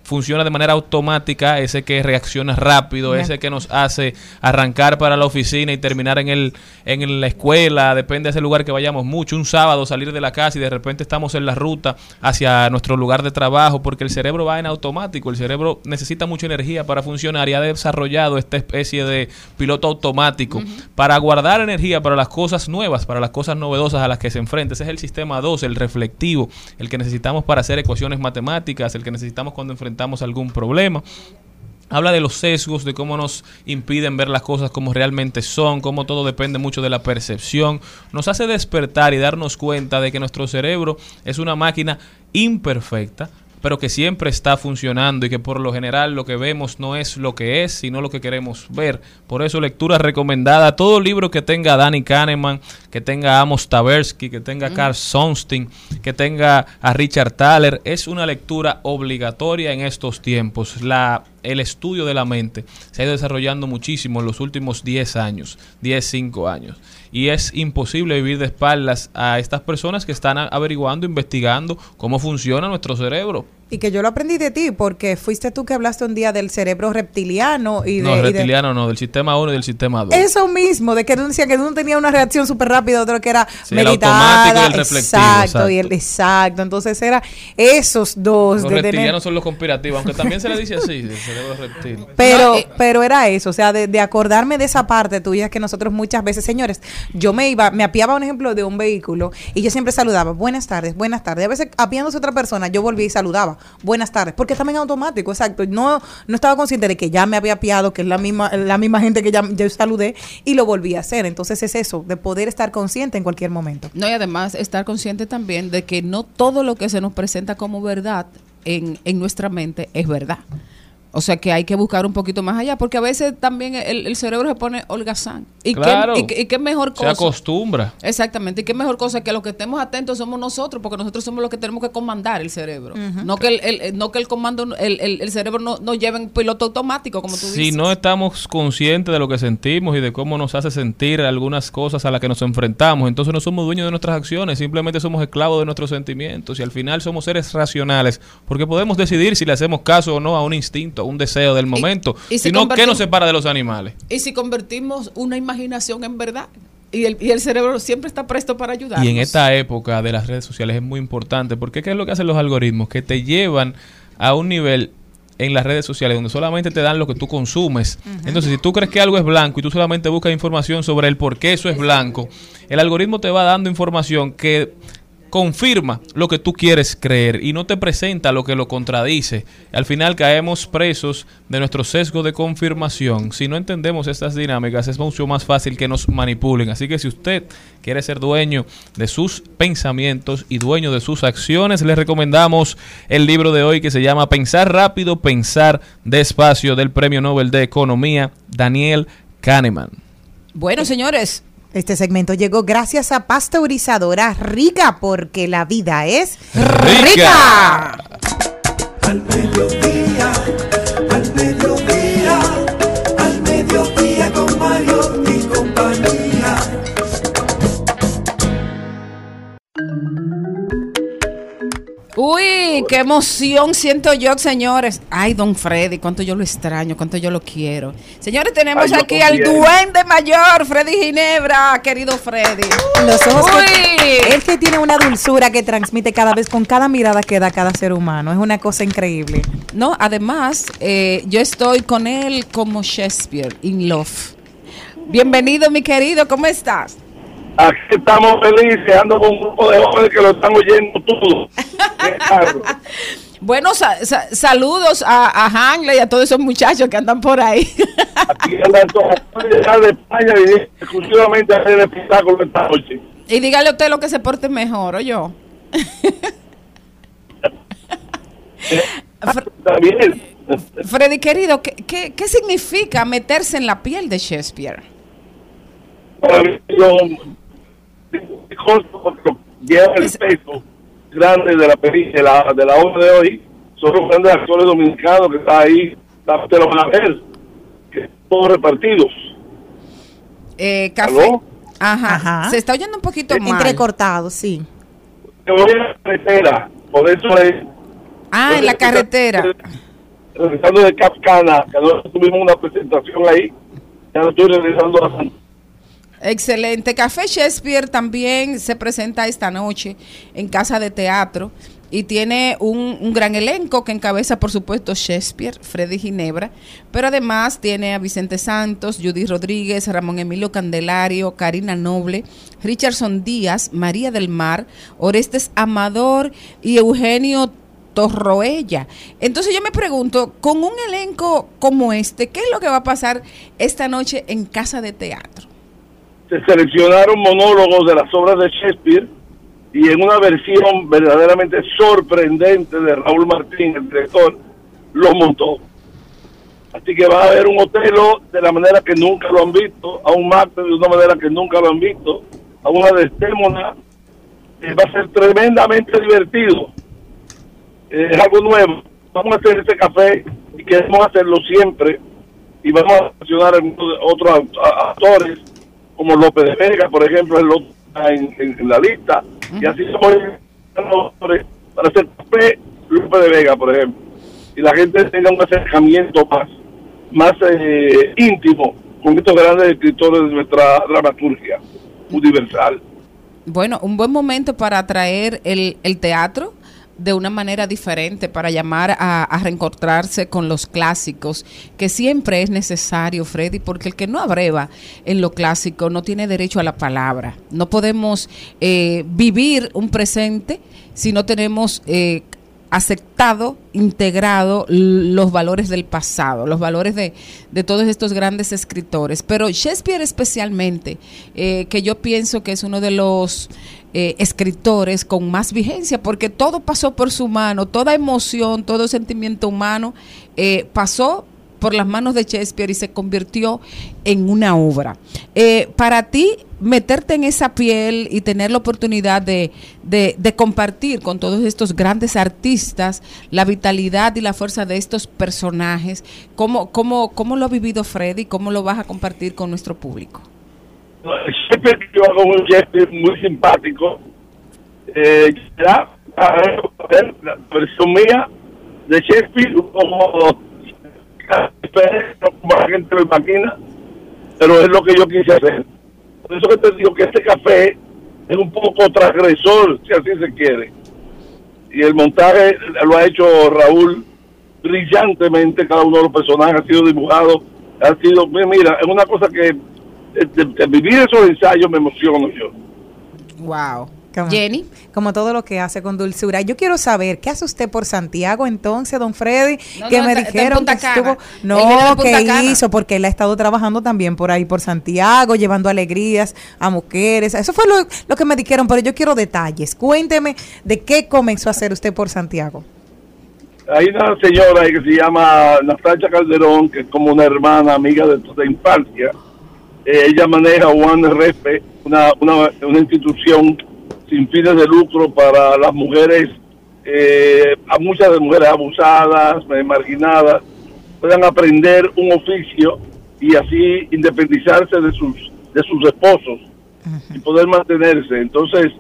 funciona de manera automática, ese que reacciona rápido, ese que nos hace arrancar para la oficina y terminar en el en la escuela, depende de ese lugar que vayamos mucho, un sábado salir de la casa y de repente estamos en la ruta hacia nuestro lugar de trabajo porque el cerebro va en automático, el cerebro necesita mucha energía para funcionar y ha desarrollado esta especie de piloto automático para guardar energía para las cosas nuevas, para las cosas novedosas a las que se enfrenta. Ese es el sistema 2, el reflectivo, el que necesitamos para hacer ecuaciones matemáticas, el que necesitamos cuando enfrentamos algún problema. Habla de los sesgos, de cómo nos impiden ver las cosas como realmente son, cómo todo depende mucho de la percepción. Nos hace despertar y darnos cuenta de que nuestro cerebro es una máquina imperfecta, pero que siempre está funcionando y que por lo general lo que vemos no es lo que es, sino lo que queremos ver. Por eso lectura recomendada, todo libro que tenga Danny Kahneman, que tenga Amos Tversky, que tenga a Carl Sonstein, que tenga a Richard Thaler, es una lectura obligatoria en estos tiempos. La el estudio de la mente se ha ido desarrollando muchísimo en los últimos 10 años, 10, 5 años. Y es imposible vivir de espaldas a estas personas que están averiguando, investigando cómo funciona nuestro cerebro. Y que yo lo aprendí de ti, porque fuiste tú que hablaste un día del cerebro reptiliano y de... No, y de- reptiliano no, del sistema 1 y del sistema 2. Eso mismo, de que uno decía que uno tenía una reacción súper rápida, otro que era Sí, el meditada. automático y el reflectivo, exacto, y el exacto. exacto. Entonces era esos dos Los de tener- reptilianos son los conspirativos, aunque también se le dice así, del cerebro reptil. Pero, No, eh, pero era eso, o sea, de, de acordarme de esa parte tuya que nosotros muchas veces, señores, yo me iba, me apiaba un ejemplo de un vehículo y yo siempre saludaba, buenas tardes, buenas tardes. A veces apiándose otra persona, yo volvía y saludaba, buenas tardes, porque en automático, exacto. No, no estaba consciente de que ya me había apiado, que es la misma, la misma gente que ya yo saludé y lo volví a hacer. Entonces es eso, de poder estar consciente en cualquier momento. No, y además estar consciente también de que no todo lo que se nos presenta como verdad en, en nuestra mente es verdad. O sea que hay que buscar un poquito más allá, porque a veces también el, el cerebro se pone holgazán. ¿Y, Claro. qué, y, qué- y qué mejor Se cosa? acostumbra. Exactamente, y qué mejor cosa que los que estemos atentos somos nosotros, porque nosotros somos los que tenemos que comandar el cerebro. No que el, el- no que el comando, el, el- el cerebro no, no lleve en piloto automático, como tú Si dices. no estamos conscientes de lo que sentimos y de cómo nos hace sentir algunas cosas a las que nos enfrentamos, entonces no somos dueños de nuestras acciones, simplemente somos esclavos de nuestros sentimientos y al final somos seres racionales, porque podemos decidir si le hacemos caso o no a un instinto, a un deseo del momento, y si sino ¿qué convertimos- nos separa de los animales? Y si convertimos una imaginación en verdad, y el, y el cerebro siempre está presto para ayudar. Y en esta época de las redes sociales es muy importante, porque ¿qué es lo que hacen los algoritmos? Que te llevan a un nivel en las redes sociales donde solamente te dan lo que tú consumes. Entonces, si tú crees que algo es blanco y tú solamente buscas información sobre el por qué eso es blanco, el algoritmo te va dando información que confirma lo que tú quieres creer y no te presenta lo que lo contradice. Al final caemos presos de nuestro sesgo de confirmación. Si no entendemos estas dinámicas es mucho más fácil que nos manipulen. Así que si usted quiere ser dueño de sus pensamientos y dueño de sus acciones, les recomendamos el libro de hoy que se llama Pensar rápido, pensar despacio del Premio Nobel de Economía Daniel Kahneman. Bueno, señores, Este segmento llegó gracias a Pasteurizadora Rica, porque la vida es Rica. Al mediodía, qué emoción siento yo, señores. Ay, don Freddy, cuánto yo lo extraño, cuánto yo lo quiero. Señores, tenemos Ay, aquí al duende mayor, Freddy Ginebra, querido Freddy. Los ojos Uy. que, él que tiene una dulzura que transmite cada vez con cada mirada que da cada ser humano. Es una cosa increíble. No, además, eh, yo estoy con él como Shakespeare, in love. Bienvenido, mi querido, ¿cómo estás? Aquí estamos felices, ando con un grupo de jóvenes que lo están oyendo todo. Bueno, sa- sa- saludos a, a Hanley y a todos esos muchachos que andan por ahí. Aquí andan todos de España y exclusivamente a hacer el espectáculo esta noche. y dígale a usted lo que se porte mejor, ¿o yo? También. Freddy, querido, ¿qué, qué, qué significa meterse en la piel de Shakespeare? Yo lleva el peso grande de la de la, de la obra de hoy. Son los grandes actores dominicanos que están ahí, te lo van a ver, que todos repartidos. Eh, café. ¿Aló? Ajá. Ajá. Se está oyendo un poquito mal. Entrecortado, sí. Te voy a la carretera, por eso es Ah, en la carretera. regresando de Capcana, que nosotros tuvimos una presentación ahí, ya no estoy regresando a Excelente. Café Shakespeare también se presenta esta noche en Casa de Teatro y tiene un, un gran elenco que encabeza, por supuesto, Shakespeare, Freddy Ginebra, pero además tiene a Vicente Santos, Judy Rodríguez, Ramón Emilio Candelario, Karina Noble, Richardson Díaz, María del Mar, Orestes Amador y Eugenio Torroella. Entonces yo me pregunto, con un elenco como este, ¿qué es lo que va a pasar esta noche en Casa de Teatro? Se seleccionaron monólogos de las obras de Shakespeare y en una versión verdaderamente sorprendente de Raúl Martín, el director, lo montó. Así que va a haber un Otelo de la manera que nunca lo han visto, a un Macbeth de una manera que nunca lo han visto, a una Desdémona, eh, va a ser tremendamente divertido. Eh, es algo nuevo. Vamos a hacer este café y queremos hacerlo siempre y vamos a mencionar a otros actores como López de Vega, por ejemplo, en, la lista, y así somos actores para hacer café Lope de Vega, por ejemplo, y la gente tenga un acercamiento más, más eh, íntimo con estos grandes escritores de nuestra dramaturgia universal. Bueno, un buen momento para atraer el, el teatro de una manera diferente, para llamar a, reencontrarse con los clásicos, que siempre es necesario, Freddy, porque el que no abreva en lo clásico no tiene derecho a la palabra. No podemos eh, vivir un presente si no tenemos eh, aceptado, integrado los valores del pasado, los valores de, de todos estos grandes escritores. Pero Shakespeare especialmente, eh, que yo pienso que es uno de los eh, escritores con más vigencia, porque todo pasó por su mano, toda emoción, todo sentimiento humano eh, pasó por las manos de Shakespeare y se convirtió en una obra. Eh, para ti, meterte en esa piel y tener la oportunidad de, de- compartir con todos estos grandes artistas la vitalidad y la fuerza de estos personajes, ¿cómo, cómo, cómo lo ha vivido Freddy? ¿Cómo lo vas a compartir con nuestro público? Shakespeare yo hago un Shakespeare muy simpático. Eh, ya, a ver, a ver, la versión de Shakespeare, como, como la gente lo imagina, pero es lo que yo quise hacer. Por eso que te digo que este café es un poco transgresor, si así se quiere. Y el montaje lo ha hecho Raúl brillantemente, cada uno de los personajes ha sido dibujado, ha sido, mira, es una cosa que de, vivir esos ensayos me emociono yo. Wow. Como, Jenny. Como todo lo que hace con dulzura. Yo quiero saber, ¿qué hace usted por Santiago entonces, don Freddy? No, que no, me está- está en dijeron Punta que estuvo... No, que Cana. hizo, porque él ha estado trabajando también por ahí, por Santiago, llevando alegrías a mujeres. Eso fue lo, lo que me dijeron, pero yo quiero detalles. Cuénteme de qué comenzó a hacer usted por Santiago. Hay una señora que se llama Natacha Calderón, que es como una hermana amiga de, de infancia. Eh, ella maneja One RP, una, una, una institución sin fines de lucro para las mujeres, eh, a muchas de mujeres abusadas, eh, marginadas, puedan aprender un oficio y así independizarse de sus, de sus esposos y poder mantenerse. Entonces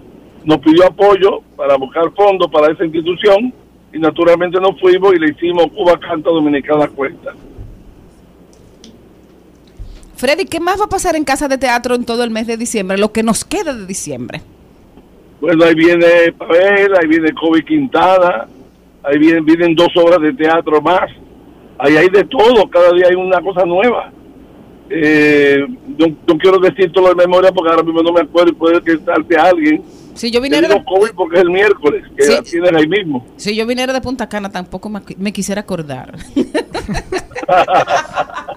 nos pidió apoyo para buscar fondos para esa institución y naturalmente nos fuimos y le hicimos Cuba Canta Dominicana Cuenta. Freddy, ¿qué más va a pasar en Casa de Teatro en todo el mes de diciembre? Lo que nos queda de diciembre. Bueno, ahí viene Pavel, ahí viene Kobe Quintana, ahí vienen, vienen dos obras de teatro más. Ahí hay de todo, cada día hay una cosa nueva. Eh, no, no quiero decir todo de memoria porque ahora mismo no me acuerdo y puede que salte alguien. Si yo viniera de, Kobe porque es el miércoles, que Sí. la tienes ahí mismo. si yo viniera de Punta Cana tampoco me, me quisiera acordar.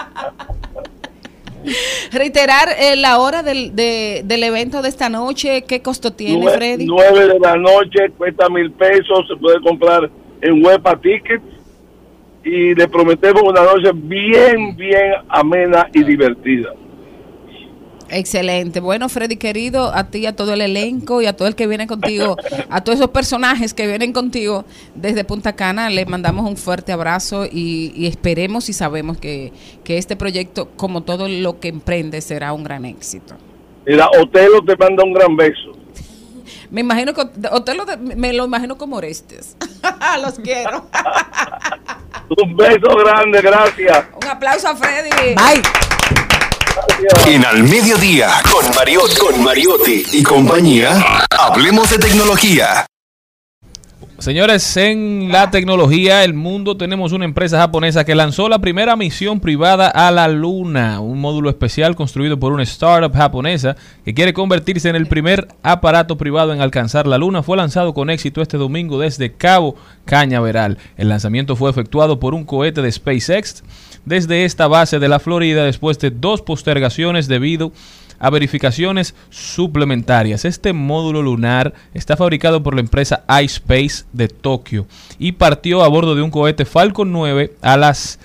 Reiterar eh, la hora del, de- del evento de esta noche, ¿qué costo tiene, Freddy? Nueve de la noche, cuesta mil pesos, se puede comprar en Huepa Tickets y le prometemos una noche bien, bien amena y divertida. Excelente. Bueno, Freddy querido, a ti, a todo el elenco y a todo el que viene contigo, a todos esos personajes que vienen contigo desde Punta Cana, les mandamos un fuerte abrazo y, y esperemos y sabemos que, que este proyecto, como todo lo que emprende, será un gran éxito. Mira, Otelo te manda un gran beso. Me imagino que Otelo de- me lo imagino como Orestes. Los quiero. Un beso grande, gracias. Un aplauso a Freddy. Bye. En Al Mediodía, con con Mariotti y compañía, hablemos de tecnología. Señores, en la tecnología del mundo tenemos una empresa japonesa que lanzó la primera misión privada a la Luna, un módulo especial construido por una startup japonesa que quiere convertirse en el primer aparato privado en alcanzar la Luna. Fue lanzado con éxito este domingo desde Cabo Cañaveral. El lanzamiento fue efectuado por un cohete de SpaceX desde esta base de la Florida después de dos postergaciones debido a verificaciones suplementarias. Este módulo lunar está fabricado por la empresa iSpace de Tokio y partió a bordo de un cohete Falcon 9 a las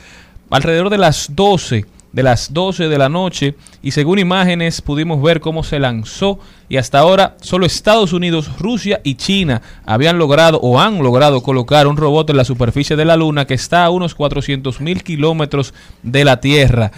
alrededor de las 12 de las 12 de la noche y según imágenes pudimos ver cómo se lanzó y hasta ahora solo Estados Unidos, Rusia y China habían logrado o han logrado colocar un robot en la superficie de la Luna que está a unos 400 mil kilómetros de la Tierra.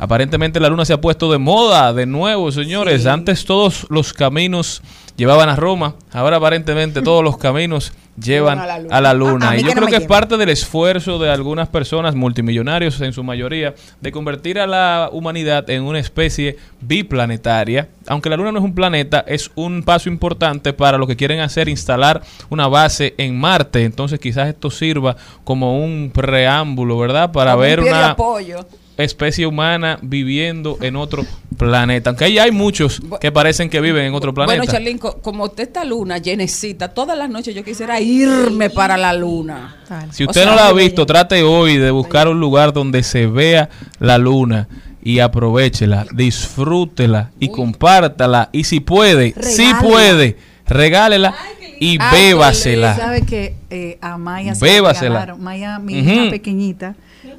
Aparentemente la luna se ha puesto de moda de nuevo, señores. Antes todos los caminos llevaban a Roma, ahora aparentemente todos los caminos llevan a la luna. A- a mí y yo no creo que es parte del esfuerzo de algunas personas multimillonarios en su mayoría de convertir a la humanidad en una especie biplanetaria. Aunque la luna no es un planeta, es un paso importante para lo que quieren hacer, instalar una base en Marte. Entonces quizás esto sirva como un preámbulo, ¿verdad? Para Como un ver de una apoyo. Especie humana viviendo en otro planeta. Aunque ahí hay muchos que parecen que viven en otro planeta. Bueno, Charlín, co- como usted esta luna llenecita, todas las noches yo quisiera irme para la luna. Si O usted sea, no la ha visto, trate hoy de buscar un lugar donde se vea la luna y aprovechela, disfrútela y compártala. Y si puede, si puede, regálela y bébasela. ¿Sabe que eh, a Maya se Bébasela. la regalaron? Maya, mi hija pequeñita,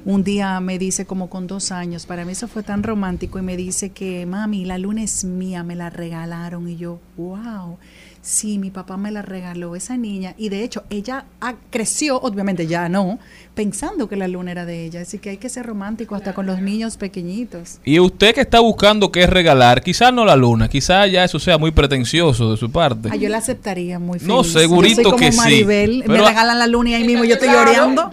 un día me dice como con dos años, para mí eso fue tan romántico y me dice que mami, la luna es mía, me la regalaron y yo, wow. Sí, mi papá me la regaló esa niña y de hecho ella ah, creció, obviamente ya no, pensando que la luna era de ella. Así que hay que ser romántico hasta con los niños pequeñitos. Y usted que está buscando qué regalar, quizás no la luna, quizás ya eso sea muy pretencioso de su parte. Ah, yo la aceptaría muy feliz. No, segurito yo soy como que sí. Maribel, Pero- me regalan la luna y ahí mismo yo estoy lloreando.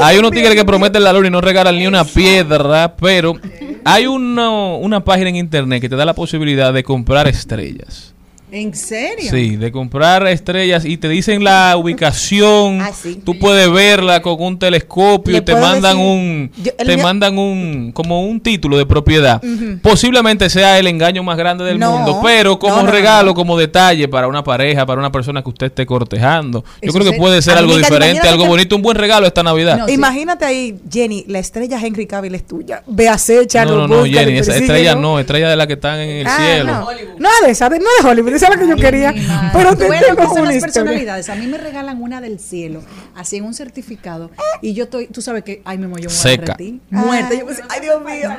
Hay unos tigres que prometen la luna y no regalan ni una piedra, pero hay una, una página en internet que te da la posibilidad de comprar estrellas. ¿En serio? Sí, de comprar estrellas y te dicen la ubicación. Tú puedes verla con un telescopio Le y te mandan decir- un Yo- te mío- mandan un como un título de propiedad. Posiblemente sea el engaño más grande del No, mundo, pero como no, no, regalo, como detalle para una pareja, para una persona que usted esté cortejando. Yo creo que puede ser algo Amiga, diferente, algo que- bonito, un buen regalo esta Navidad. Imagínate ahí, Jenny, la estrella Henry Cavill es tuya. Ve a acecha, No, no, no, Jenny, esa estrella no, estrella de la que están en el Ah, cielo. no. No de esa, de- no de Hollywood, esa es la que yo quería. Pero te Tú ves lo que tengo son una las historia. personalidades. A mí me regalan una del cielo, así en un certificado. Y yo estoy, tú sabes que, ay, yo me voy a Seca. Muerta. Yo, pues, ay, Dios mío.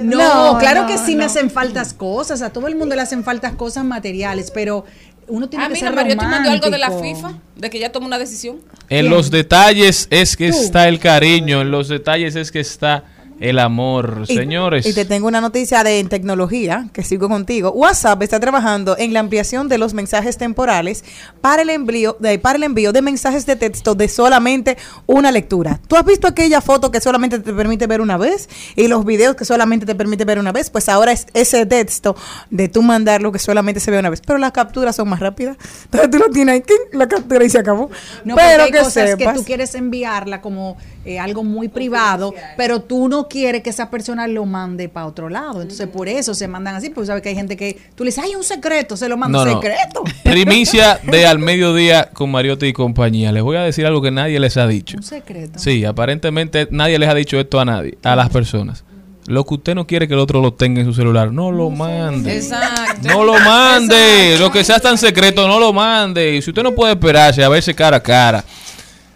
No, No, claro no, que sí me hacen faltas cosas. A todo el mundo le hacen faltas cosas materiales, pero uno tiene Ah, que mira, ser Mariotti mandó algo de la romántico. FIFA, de que ya tomó una decisión. En los detalles es que está el cariño, en los detalles es que está el amor, Y- señores. Y te tengo una noticia de en tecnología, que sigo contigo. WhatsApp está trabajando en la ampliación de los mensajes temporales para el envío de, para el envío de mensajes de texto de solamente una lectura. ¿Tú has visto aquella foto que solamente te permite ver una vez y los videos que solamente te permite ver una vez? Pues ahora es ese texto de tú mandarlo que solamente se ve una vez. Pero las capturas son más rápidas. Entonces tú lo tienes ahí, la captura y se acabó. No, pero porque que hay cosas que sepas. tú quieres enviarla como eh, algo muy privado, pero tú no quieres que esa persona lo mande para otro lado. Entonces, por eso se mandan así, porque sabes que hay gente que tú le dices, ay, un secreto, se lo manda No, no. secreto. Primicia de al mediodía con Mariotti y compañía. Les voy a decir algo que nadie les ha dicho. Un secreto. Sí, aparentemente nadie les ha dicho esto a nadie, a las personas. Lo que usted no quiere que el otro lo tenga en su celular, no lo mande. Exacto. No lo mande. Lo que sea tan secreto, no lo mande. Y si usted no puede esperarse a verse cara a cara,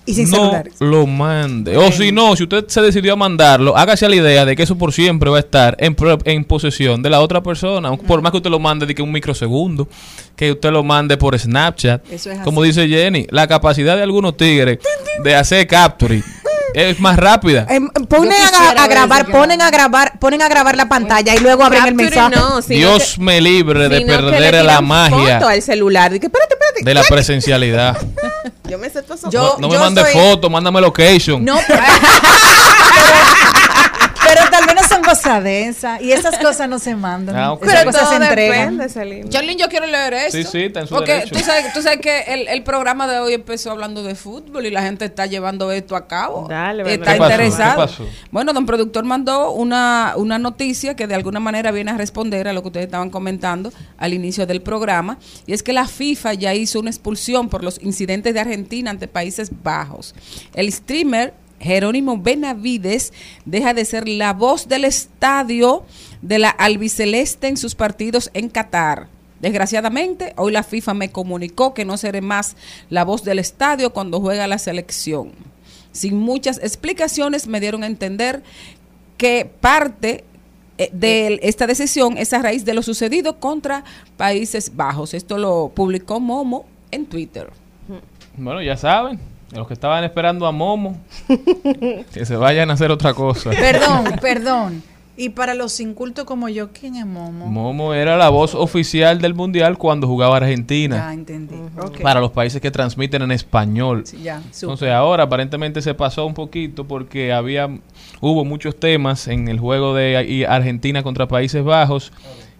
Y sin no celulares. lo mande. O si no, si usted se decidió a mandarlo, hágase a la idea de que eso por siempre va a estar en, en posesión de la otra persona. Por más que usted lo mande de que un microsegundo, que usted lo mande por Snapchat. Eso es Como así. dice Jenny, la capacidad de algunos tigres de hacer capture es más rápida. Em, ponen Yo a, grabar, ponen a grabar, ponen a grabar la pantalla y luego abren el mensaje. no, Dios que- me libre de sino que le perder la magia foto al celular. Espérate, espérate. de la presencialidad. Yo me sé todo eso. Yo- no me mande soy- fotos, mándame location. No, pero, pero tal vez no son cosas de esas y esas cosas no se mandan. Ah, ok. Esas Pero cosas se entregan. Charlene, yo quiero leer esto. Sí, sí, está en su Porque derecho. tú sabes, tú sabes que el, el programa de hoy empezó hablando de fútbol y la gente está llevando esto a cabo. Dale, está ¿Qué pasó? interesado. ¿Qué pasó? Bueno, don productor mandó una, una noticia que de alguna manera viene a responder a lo que ustedes estaban comentando al inicio del programa. Y es que la FIFA ya hizo una expulsión por los incidentes de Argentina ante Países Bajos. El streamer Jerónimo Benavides deja de ser la voz del estadio de la albiceleste en sus partidos en Qatar. Desgraciadamente, hoy la FIFA me comunicó que no seré más la voz del estadio cuando juega la selección. Sin muchas explicaciones me dieron a entender que parte eh, de esta decisión es a raíz de lo sucedido contra Países Bajos. Esto lo publicó Momo en Twitter. Bueno, ya saben, los que estaban esperando a Momo, que se vayan a hacer otra cosa. Perdón, perdón. Y para los incultos como yo, ¿quién es Momo? Momo era la voz oficial del mundial cuando jugaba Argentina. Ya entendí. Ok. Para los países que transmiten en español. Sí, ya. Entonces ahora aparentemente se pasó un poquito porque había hubo muchos temas en el juego de Argentina contra Países Bajos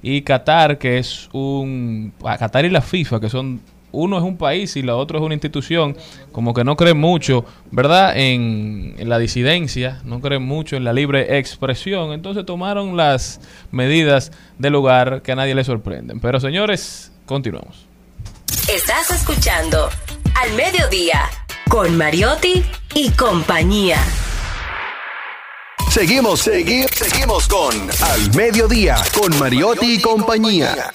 y Qatar que es un a Qatar y la FIFA que son uno es un país y la otro es una institución como que no creen mucho, ¿verdad? En, en la disidencia, no creen mucho en la libre expresión, entonces tomaron las medidas del lugar que a nadie le sorprenden. Pero señores, continuamos. Estás escuchando Al Mediodía con Mariotti y compañía. Seguimos, seguimos, seguimos con Al Mediodía, con Mariotti y compañía.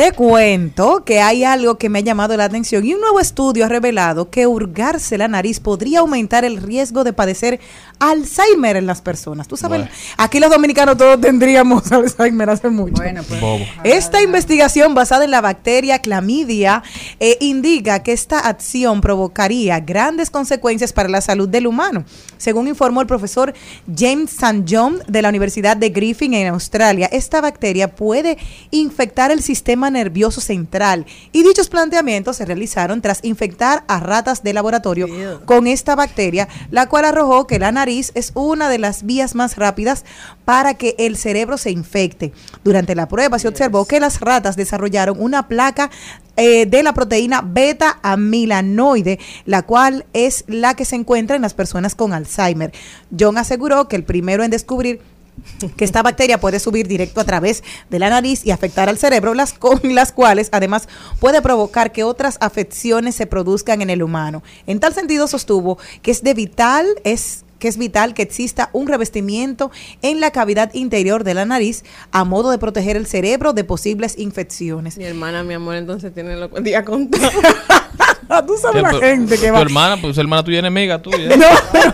Te cuento que hay algo que me ha llamado la atención y un nuevo estudio ha revelado que hurgarse la nariz podría aumentar el riesgo de padecer Alzheimer en las personas. Tú sabes, Bueno. aquí los dominicanos todos tendríamos Alzheimer hace mucho. Bueno, pues. Bobo. Esta investigación basada en la bacteria clamidia eh, indica que esta acción provocaría grandes consecuencias para la salud del humano. Según informó el profesor James St. John de la Universidad de Griffin en Australia, esta bacteria puede infectar el sistema nervioso central y dichos planteamientos se realizaron tras infectar a ratas de laboratorio con esta bacteria, la cual arrojó que la nariz es una de las vías más rápidas para que el cerebro se infecte. Durante la prueba se observó que las ratas desarrollaron una placa eh, de la proteína beta amilanoide, la cual es la que se encuentra en las personas con Alzheimer. John aseguró que el primero en descubrir que esta bacteria puede subir directo a través de la nariz y afectar al cerebro, las con las cuales además puede provocar que otras afecciones se produzcan en el humano. En tal sentido sostuvo que es de vital, es que es vital que exista un revestimiento en la cavidad interior de la nariz a modo de proteger el cerebro de posibles infecciones. Mi hermana, mi amor, entonces tiene los días contados. Tú sabes la Tu- gente que tu va. hermana, pues hermana tuya es enemiga tuya. No, pero-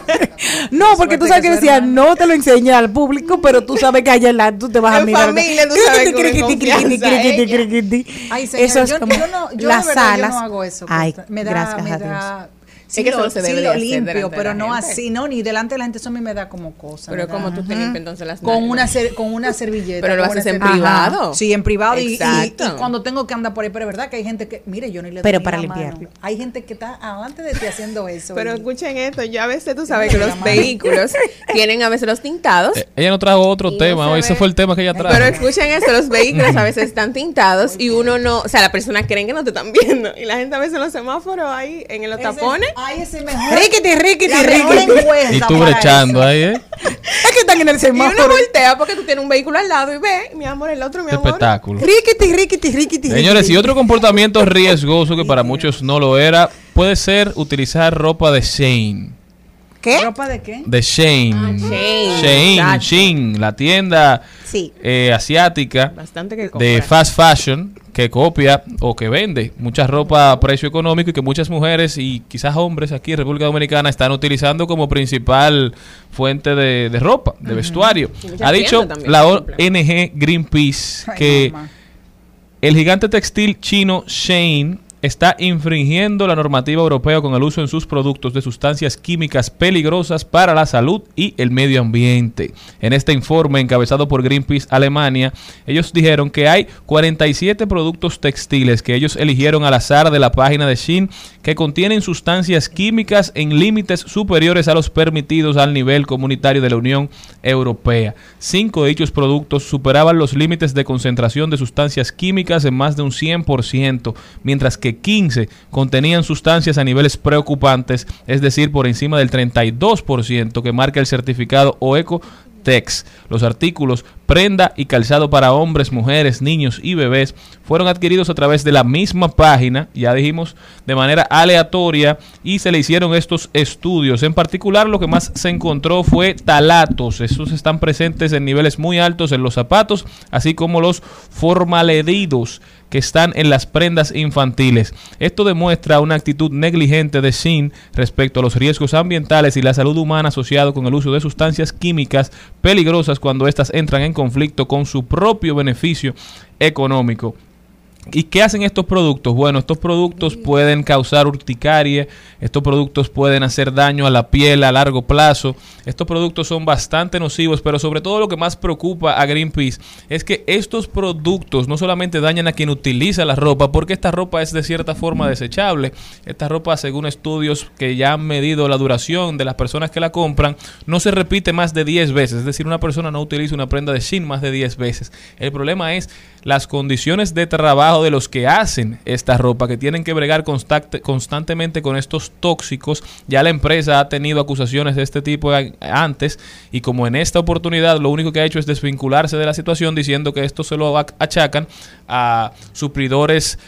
no, porque tú sabes que decía, no te lo enseñé al público, pero tú sabes que allá en la, tú te vas a mirar. familia, tú sabes que Ay, señora, Eso es yo, como yo no, yo las de verdad, yo alas. no hago eso. Ay, Costa. me da, gracias me a da, Sí, Es que lo, se sí debe lo limpio, pero no gente. así, no, ni delante de la gente, eso a mí me da como cosa. Pero como tú te limpias entonces las con una ser- con una servilleta. Pero lo haces en privado. Ajá. Sí, en privado y- y, Exacto. y cuando tengo que andar por ahí, pero es verdad que hay gente que, mire, yo ni le Pero para limpiarlo. Hay gente que está adelante de ti haciendo eso. Pero y- escuchen esto, yo a veces tú sabes que los vehículos tienen a veces los tintados. Eh, Ella no trajo otro tema, hoy ese fue el tema que ella trajo. Pero escuchen esto, los vehículos a veces están tintados y uno no, o sea, la persona creen que no te están viendo y la gente a veces en los semáforos ahí, en los tapones. Ay, ese mejor. Riquiti, riquiti, La mejor riquiti. encuesta y tú para brechando eso. ahí, ¿eh? Es que están en el Y uno semáforo. voltea porque tú tienes un vehículo al lado y ve, mi amor, el otro, mi amor. espectáculo. Riquiti, riquiti, riquiti. Señores, y otro comportamiento riesgoso que para muchos no lo era, puede ser utilizar ropa de Shane. ¿Qué? ¿Ropa de qué? De Shane. Shein, Shein, exacto. Shein, la tienda Sí. eh, asiática Bastante que de fast fashion que copia o que vende mucha ropa a precio económico y que muchas mujeres y quizás hombres aquí en República Dominicana están utilizando como principal fuente de, de ropa, de vestuario. Ha dicho también la. ONG Greenpeace Ay, que mamá. el gigante textil chino Shein está infringiendo la normativa europea con el uso en sus productos de sustancias químicas peligrosas para la salud y el medio ambiente. En este informe encabezado por Greenpeace Alemania, ellos dijeron que hay 47 productos textiles que ellos eligieron al azar de la página de Shein que contienen sustancias químicas en límites superiores a los permitidos al nivel comunitario de la Unión Europea. Cinco de dichos productos superaban los límites de concentración de sustancias químicas en más de un 100%, mientras que 15 contenían sustancias a niveles preocupantes, es decir, por encima del 32% que marca el certificado OECO Tex. Los artículos prenda y calzado para hombres, mujeres, niños y bebés fueron adquiridos a través de la misma página, ya dijimos, de manera aleatoria y se le hicieron estos estudios. En particular, lo que más se encontró fue talatos. Esos están presentes en niveles muy altos en los zapatos, así como los formaledidos que están en las prendas infantiles. Esto demuestra una actitud negligente de Shin respecto a los riesgos ambientales y la salud humana asociado con el uso de sustancias químicas peligrosas cuando éstas entran en conflicto con su propio beneficio económico. ¿Y qué hacen estos productos? Bueno, estos productos pueden causar urticaria, estos productos pueden hacer daño a la piel a largo plazo, estos productos son bastante nocivos, pero sobre todo lo que más preocupa a Greenpeace es que estos productos no solamente dañan a quien utiliza la ropa, porque esta ropa es de cierta forma desechable, esta ropa según estudios que ya han medido la duración de las personas que la compran, no se repite más de 10 veces, es decir, una persona no utiliza una prenda de jean más de 10 veces. El problema es las condiciones de trabajo de los que hacen esta ropa, que tienen que bregar constante- constantemente con estos tóxicos. Ya la empresa ha tenido acusaciones de este tipo antes y como en esta oportunidad lo único que ha hecho es desvincularse de la situación diciendo que esto se lo ac- achacan a supridores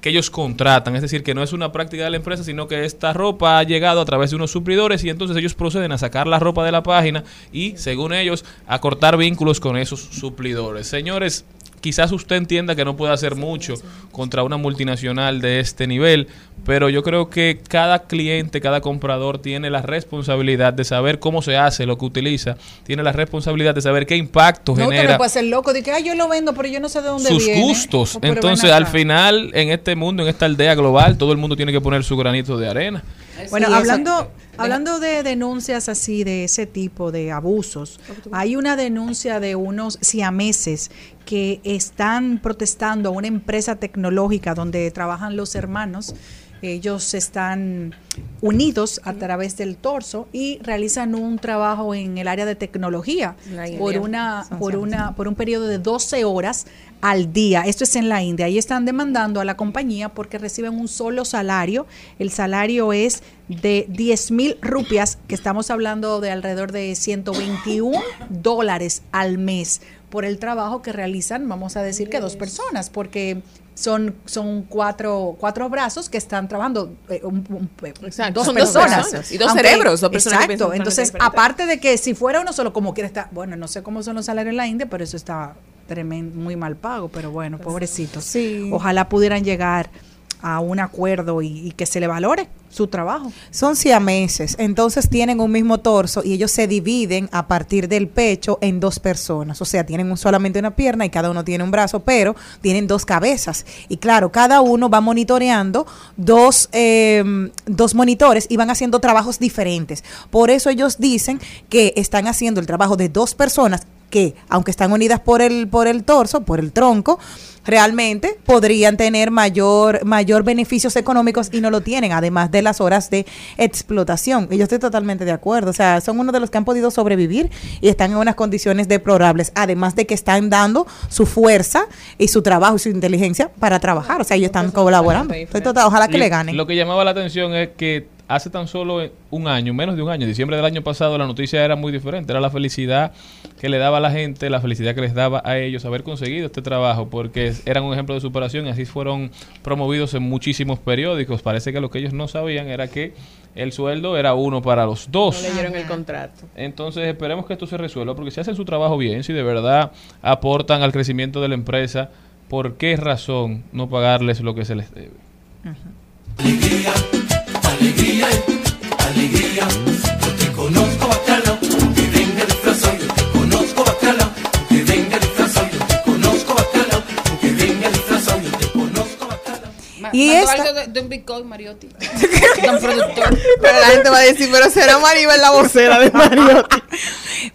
que ellos contratan, es decir, que no es una práctica de la empresa, sino que esta ropa ha llegado a través de unos supridores y entonces ellos proceden a sacar la ropa de la página y, según ellos, a cortar vínculos con esos suplidores. Señores, quizás usted entienda que no puede hacer mucho contra una multinacional de este nivel, pero yo creo que cada cliente, cada comprador tiene la responsabilidad de saber cómo se hace lo que utiliza, tiene la responsabilidad de saber qué impacto No, genera no puede ser loco de que "Ay, yo lo vendo, pero yo no sé de dónde sus viene. gustos. Oh, pero ven Entonces, al final, en este mundo, en esta aldea global, todo el mundo tiene que poner su granito de arena. Bueno, Sí, hablando, hablando de denuncias así, de ese tipo de abusos, hay una denuncia de unos siameses que están protestando a una empresa tecnológica donde trabajan los hermanos. Ellos están unidos a través del torso y realizan un trabajo en el área de tecnología por una por una por un periodo de 12 horas al día. Esto es en la India. Ahí están demandando a la compañía porque reciben un solo salario. El salario es de 10 mil rupias, que estamos hablando de alrededor de 121 dólares al mes por el trabajo que realizan, vamos a decir que dos personas, porque son, son cuatro, cuatro brazos que están trabajando, eh, un- un- Exacto, dos son dos personas. Y dos cerebros, dos personas Exacto, entonces aparte de que si fuera uno solo como quiera estar, bueno, no sé cómo son los salarios en la India, pero eso está tremendo, muy mal pago, pero bueno, pobrecitos. Sí. Ojalá pudieran llegar a un acuerdo y, y que se le valore su trabajo. Son siameses, entonces tienen un mismo torso y ellos se dividen a partir del pecho en dos personas. O sea, tienen solamente una pierna y cada uno tiene un brazo, pero tienen dos cabezas. Y claro, cada uno va monitoreando dos, eh, dos monitores y van haciendo trabajos diferentes. Por eso ellos dicen que están haciendo el trabajo de dos personas que, aunque están unidas por el, por el torso, por el tronco, realmente podrían tener mayor, mayor beneficios económicos y no lo tienen, además de las horas de explotación. Y yo estoy totalmente de acuerdo. O sea, son uno de los que han podido sobrevivir y están en unas condiciones deplorables, además de que están dando su fuerza y su trabajo y su inteligencia para trabajar. O sea, ellos están colaborando. Estoy total, ojalá que Y le ganen. Lo que llamaba la atención es que hace tan solo un año, menos de un año, diciembre del año pasado, la noticia era muy diferente. Era la felicidad que le daba a la gente, la felicidad que les daba a ellos haber conseguido este trabajo, porque eran un ejemplo de superación y así fueron promovidos en muchísimos periódicos. Parece que lo que ellos no sabían era que el sueldo era uno para los dos. No leyeron el contrato. Entonces esperemos que esto se resuelva porque si hacen su trabajo bien, si de verdad aportan al crecimiento de la empresa, ¿por qué razón no pagarles lo que se les debe? Alegría, alegría, Y esta- algo de, de un Bitcoin, Mariotti. Don productor. Pero la gente va a decir, pero será Maribel la vocera de Mariotti.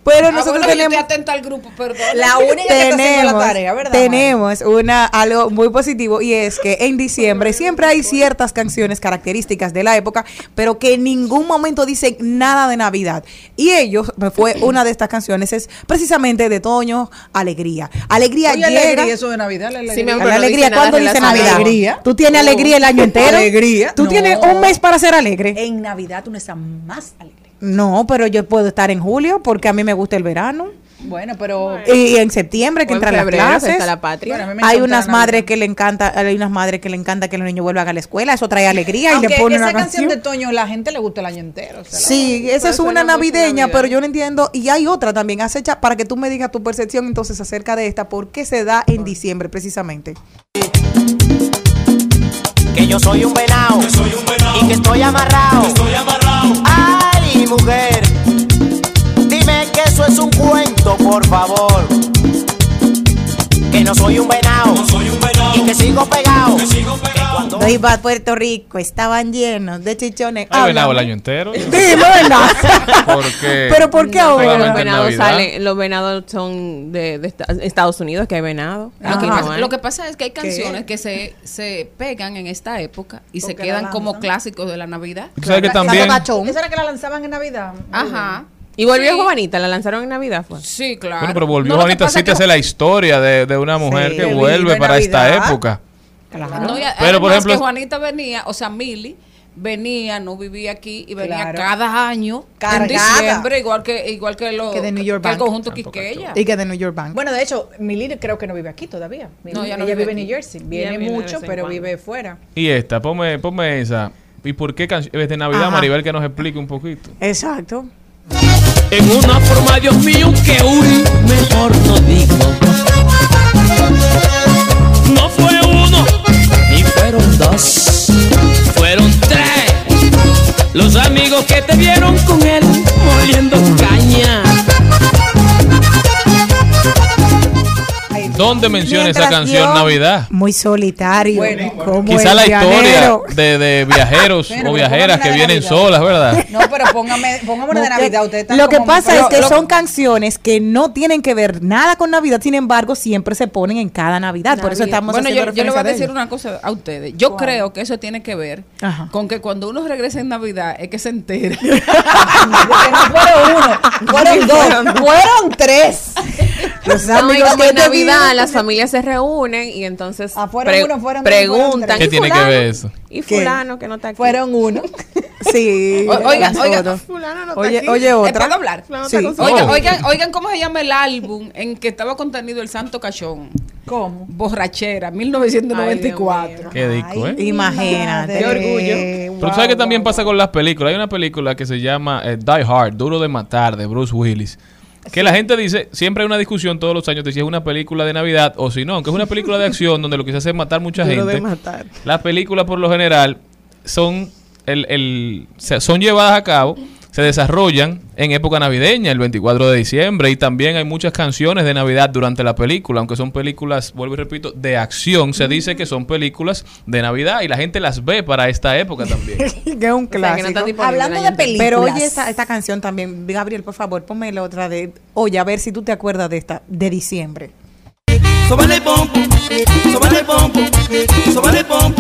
Pero Ah, nosotros bueno, yo tenemos estoy atenta al grupo, perdón. La única que está haciendo la tenemos, tarea, ¿verdad, tenemos una algo muy positivo y es que en diciembre siempre hay ciertas canciones características de la época, pero que en ningún momento dicen nada de Navidad. Y ellos, me fue una de estas canciones es precisamente de Toño, Alegría. Alegría Oye, llega. alegría, eso de Navidad, la Sí, mi alegría. amor, la no alegría, dice ¿cuándo dice. Navidad? Alegría. ¿Tú tienes alegría el año entero? Alegría, ¿Tú no. tienes un mes para ser alegre? En Navidad tú no estás más alegre. No, pero yo puedo estar en julio porque a mí me gusta el verano. Bueno, pero Y en septiembre que entran las clases. está la patria. Bueno, hay unas la madres que le encanta, hay unas madres que le encanta que los niños vuelvan a la escuela, eso trae alegría y Aunque le pone esa una canción canción. de Toño la gente le gusta el año entero. o sea, la- Sí, esa es una navideña, pero yo no entiendo. Y hay otra también, acecha, para que tú me digas tu percepción entonces acerca de esta, ¿por qué se da en diciembre precisamente? Que yo soy un venado y que estoy amarrado. Ay, mujer, dime que eso es un cuento, por favor. Que no soy un venado, y que sigo pegado. Que cuando No iba a Puerto Rico, estaban llenos de chichones. Hay venado el año entero. Sí, ¿verdad? Porque Pero ¿por qué ahora? solamente Los en venados, salen, los venados son de, de esta- Estados Unidos, que hay venado. Lo que, pasa, no hay. lo que pasa es que hay ¿Qué? canciones que se, se pegan en esta época y se quedan como clásicos de la Navidad. ¿Sabes que también-. Esa era que la lanzaban en Navidad. Ajá. Y volvió Sí. Juanita, la lanzaron en Navidad, fue. Sí, claro. Bueno, pero volvió No, Juanita sí te hace la historia de, de una mujer Sí, que vuelve para esta Navidad. época. No, y Pero, por ejemplo, que Juanita venía, o sea, Mili venía, no vivía aquí y venía Claro. cada año Cargada. en diciembre, igual que igual que, lo, Que de New York que el Bank. conjunto Quisqueya. Y que de New York Bank. Bueno, de hecho, Milly creo que no vive aquí todavía. No, ella ya no vive, vive en. New Jersey. Viene Ella mucho, pero cuando. vive fuera. Y esta, ponme, ponme esa. ¿Y por qué canción? Es de Navidad, Ajá. Maribel, que nos explique un poquito. Exacto. En una forma, Dios mío, que un mejor no digo. No fue uno, ni fueron dos, fueron tres. Los amigos que te vieron con él moliendo ¿Dónde menciona esa canción yo- Navidad? Muy solitario. como Quizá la historia de, de viajeros Bueno, o viajeras póngame que vienen Navidad. solas, ¿verdad? No, pero póngame, pongámosle de Navidad. Usted está lo que pasa es que lo- son canciones que no tienen que ver nada con Navidad, sin embargo, siempre se ponen en cada Navidad. Por eso estamos bueno, haciendo yo, yo le voy a de decir una cosa a ustedes. Yo ¿Cuál? creo que eso tiene que ver Ajá. con que cuando uno regresa en Navidad es que se entera. Que no fueron uno, fueron dos, fueron tres. Los No, y amigos como que en te Navidad las familias se reúnen y entonces Ah, fueron pre- uno, fueron dos, fueron preguntan. ¿Qué ¿y tiene que fulano? ver eso? Y ¿Qué? fulano que no está aquí. Fueron uno. Sí. O- oiga, oiga, nosotros. Fulano no está Oye, aquí. oye, ¿Eh, otra. ¿Puedo hablar? Sí. Oigan, Oh. oigan, oigan cómo se llama el álbum en que estaba contenido el Santo Cachón. ¿Cómo? Borrachera, 1994. Qué disco, ¿eh? Imagínate. Qué Pero tú sabes que también pasa con las películas. Hay una película que se llama eh, Die Hard, Duro de Matar, de Bruce Willis. Que la gente dice, siempre hay una discusión todos los años de si es una película de Navidad o si no, aunque es una película de acción donde lo que se hace es matar mucha gente. matar. Las películas por lo general son el, el- son llevadas a cabo, se desarrollan en época navideña, el 24 de diciembre, y también hay muchas canciones de Navidad durante la película, aunque son películas, vuelvo y repito, de acción, se dice que son películas de Navidad y la gente las ve para esta época también. que es un O sea, que no clásico. Hablando de películas. Pero oye esta, esta canción también, Gabriel, por favor, ponme la otra de, oye, a ver si tú te acuerdas de esta, de diciembre. Pompo, pompo, pompo,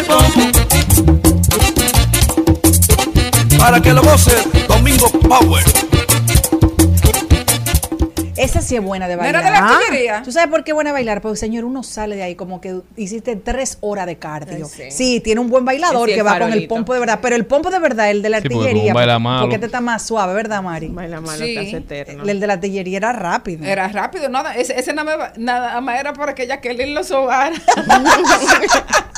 pompo. Para que lo goce Domingo Power. Esa sí es buena de ¿No bailar. era de la Ah. artillería? ¿Tú sabes por qué es buena bailar? Porque, señor, uno sale de ahí como que hiciste tres horas de cardio. Ay, sí. sí. tiene un buen bailador Sí, que va con el pompo de verdad. Pero el pompo de verdad, el de la Sí, porque artillería. porque- malo. Porque este está más suave, ¿verdad, Mari? Baila malo, te eterno. El de la artillería era rápido. Era rápido, nada, ese, ese nada, más- nada más era para que Jacqueline lo sobara.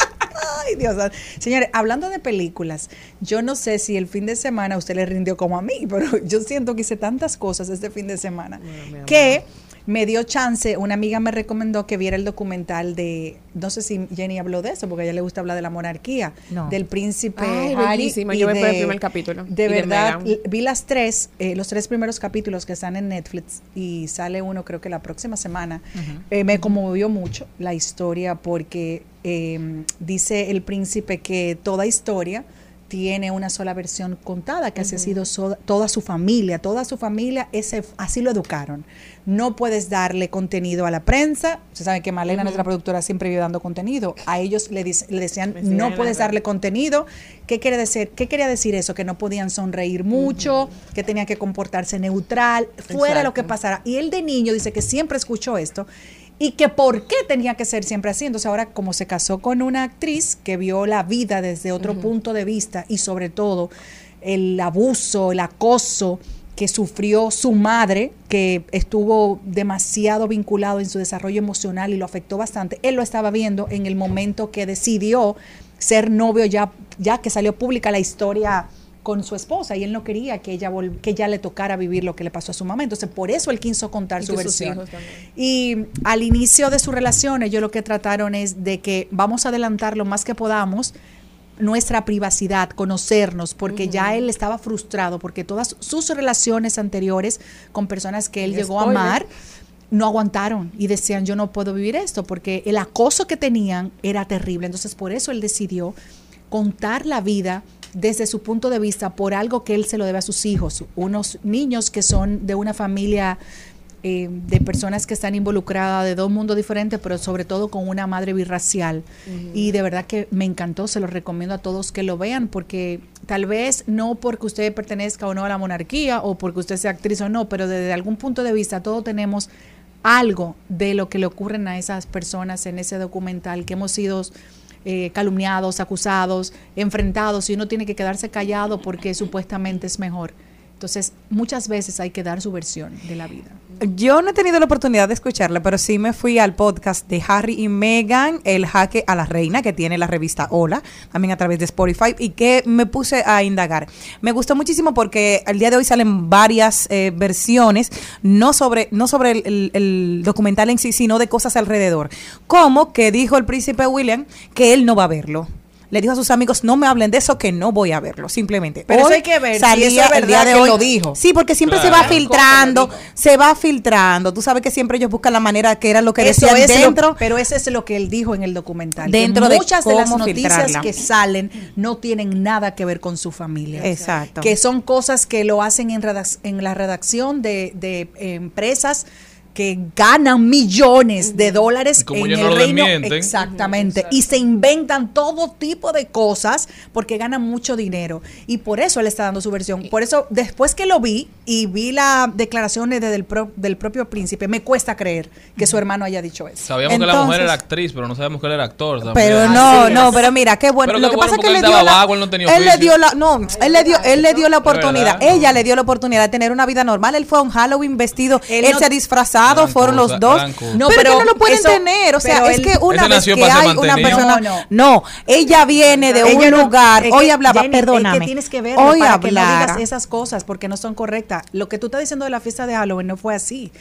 Ay, Dios. Señores, hablando de películas, yo no sé si el fin de semana usted le rindió como a mí, pero yo siento que hice tantas cosas este fin de semana que me dio chance, una amiga me recomendó que viera el documental de, no sé si Jenny habló de eso, porque a ella le gusta hablar de la monarquía, No. del príncipe Ay, Harry. y yo el de- primer capítulo. De verdad, vi las tres, eh, los tres primeros capítulos que están en Netflix y sale uno creo que la próxima semana. Eh, me conmovió mucho la historia porque eh, dice el príncipe que toda historia tiene una sola versión contada, que así ha sido so- toda su familia, toda su familia, ese, así lo educaron. No puedes darle contenido a la prensa, se sabe que Malena, nuestra productora, siempre vive dando contenido, a ellos le, decían, Me siguen no puedes la red". darle contenido. ¿Qué quiere decir? ¿Qué quería decir eso? Que no podían sonreír mucho, que tenían que comportarse neutral, fuera lo que pasara. Y él de niño dice que siempre escuchó esto y que por qué tenía que ser siempre así. Entonces ahora como se casó con una actriz que vio la vida desde otro punto de vista y sobre todo el abuso, el acoso que sufrió su madre, que estuvo demasiado vinculado en su desarrollo emocional y lo afectó bastante. Él lo estaba viendo en el momento que decidió ser novio ya, ya que salió pública la historia con su esposa y él no quería que ella que ella le tocara vivir lo que le pasó a su mamá. Entonces, por eso él quiso contar Y su versión. Y al inicio de su relación, ellos lo que trataron es de que vamos a adelantar lo más que podamos nuestra privacidad, conocernos, porque ya él estaba frustrado, porque todas sus relaciones anteriores con personas que él Y llegó a amar, no aguantaron y decían, yo no puedo vivir esto, porque el acoso que tenían era terrible. Entonces, por eso él decidió contar la vida desde su punto de vista por algo que él se lo debe a sus hijos, unos niños que son de una familia eh, de personas que están involucradas de dos mundos diferentes, pero sobre todo con una madre birracial. Y de verdad que me encantó, se lo recomiendo a todos que lo vean, porque tal vez no porque usted pertenezca o no a la monarquía, o porque usted sea actriz o no, pero desde algún punto de vista todos tenemos algo de lo que le ocurren a esas personas en ese documental, que hemos sido eh, calumniados, acusados, enfrentados, y uno tiene que quedarse callado porque supuestamente es mejor. Entonces, muchas veces hay que dar su versión de la vida. Yo no he tenido la oportunidad de escucharla, pero sí me fui al podcast de Harry y Meghan, El Jaque a la Reina, que tiene la revista Hola, también a través de Spotify, y que me puse a indagar. Me gustó muchísimo porque al día de hoy salen varias eh, versiones, no sobre, no sobre el, documental en sí, sino de cosas alrededor. Como que dijo el príncipe William que él no va a verlo. Le dijo a sus amigos, no me hablen de eso, que no voy a verlo, simplemente. Pero eso Hoy hay que ver si salía eso es el día verdad de que hoy. lo dijo. Sí, porque siempre se va filtrando, se va filtrando. Tú sabes que siempre ellos buscan la manera que era lo que Eso decían es lo- dentro. pero ese es lo que él dijo en el documental. que Dentro de muchas de, las noticias filtrarla. que salen no tienen nada que ver con su familia. Exacto. Que son cosas que lo hacen en, redac- en la redacción de, de empresas que ganan millones de dólares como en el no reino. Exactamente. Y se inventan todo tipo de cosas porque ganan mucho dinero. Y por eso él está dando su versión. Por eso, después que lo vi y vi las declaraciones de- del, pro- del propio príncipe, me cuesta creer que su hermano haya dicho eso. Sabíamos que la mujer era actriz, pero no sabíamos que él era actor. Pero no, no, pero mira, qué bueno. Pero Lo qué que bueno, pasa es que porque le él dio la, vago, él no tenía él le dio la, no, él le dio, él le dio la oportunidad. verdad. Ella le dio la oportunidad de tener una vida normal. Él fue a un Halloween vestido, él, Él no- se ha disfrazado, Gran fueron cosa, los dos. cosa. No, No, pero, pero que no lo pueden eso- tener. O sea, es él- que una vez que hay una persona, No, ella viene de un lugar. Hoy hablaba, perdóname. Hoy digas esas cosas porque no son correctas. Lo que tú estás diciendo de la fiesta de Halloween no fue así.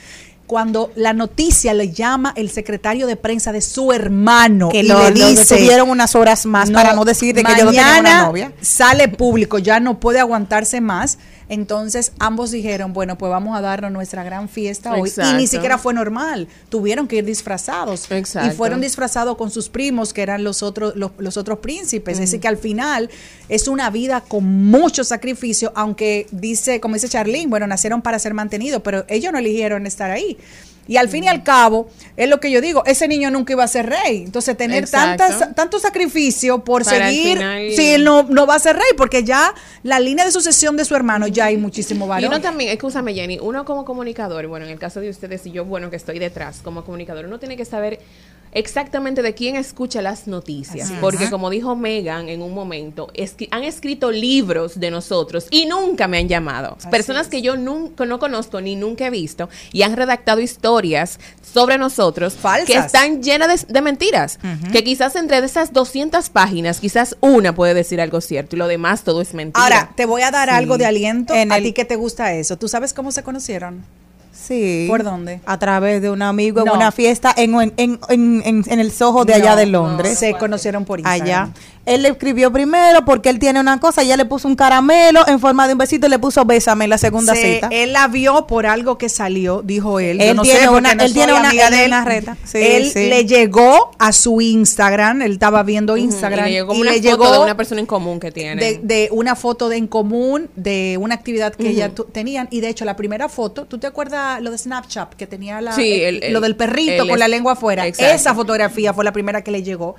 Cuando la noticia le llama el secretario de prensa de su hermano Que y lo- le dice detuvieron unas horas más para no decir de que yo no tenía una novia. Sale público, ya no puede aguantarse más. Entonces ambos dijeron, bueno, pues vamos a darnos nuestra gran fiesta hoy. Y ni siquiera fue normal. Tuvieron que ir disfrazados. Exacto. Y fueron disfrazados con sus primos, que eran los otros, los, los otros príncipes. Así que al final es una vida con mucho sacrificio, aunque dice, como dice Charlene, bueno, nacieron para ser mantenidos, pero ellos no eligieron estar ahí. Y al fin y al cabo, es lo que yo digo, ese niño nunca iba a ser rey. Entonces, tener tantas, tanto sacrificio por Para seguir, si él no, no va a ser rey, porque ya la línea de sucesión de su hermano ya hay muchísimo Y valor. uno también, escúchame Jenny, uno como comunicador, bueno, en el caso de ustedes y yo, bueno, que estoy detrás como comunicador, uno tiene que saber exactamente de quién escucha las noticias. Es. Porque como dijo Megan en un momento, es que han escrito libros de nosotros y nunca me han llamado. Personas que yo nunca no conozco ni nunca he visto y han redactado historias sobre nosotros Falsas. que están llenas de, de mentiras. Que quizás entre esas 200 páginas, quizás una puede decir algo cierto y lo demás todo es mentira. Ahora, te voy a dar Sí. algo de aliento En a el- ti que te gusta eso. ¿Tú sabes cómo se conocieron? Sí. ¿Por dónde? A través de un amigo en No. una fiesta en, en, en, en- el Soho de allá de Londres. Se conocieron por Instagram. allá. Él le escribió primero porque él tiene una cosa, ella le puso un caramelo en forma de un besito y le puso bésame en la segunda Se- cita. Él la vio por algo que salió, dijo él. Yo Él no tiene sé una- no él tiene una- amiga él de tiene él. una reta. Sí, él sí. le llegó a su Instagram, él estaba viendo Instagram y le llegó y una le foto llegó de una persona en común que tiene. de, de una foto de en común de una actividad que Ujú. ella tu- tenían y de hecho la primera foto, ¿tú te acuerdas lo de Snapchat que tenía la Sí, el- el- lo del perrito el- con la lengua afuera? Exacto. Esa fotografía fue la primera que le llegó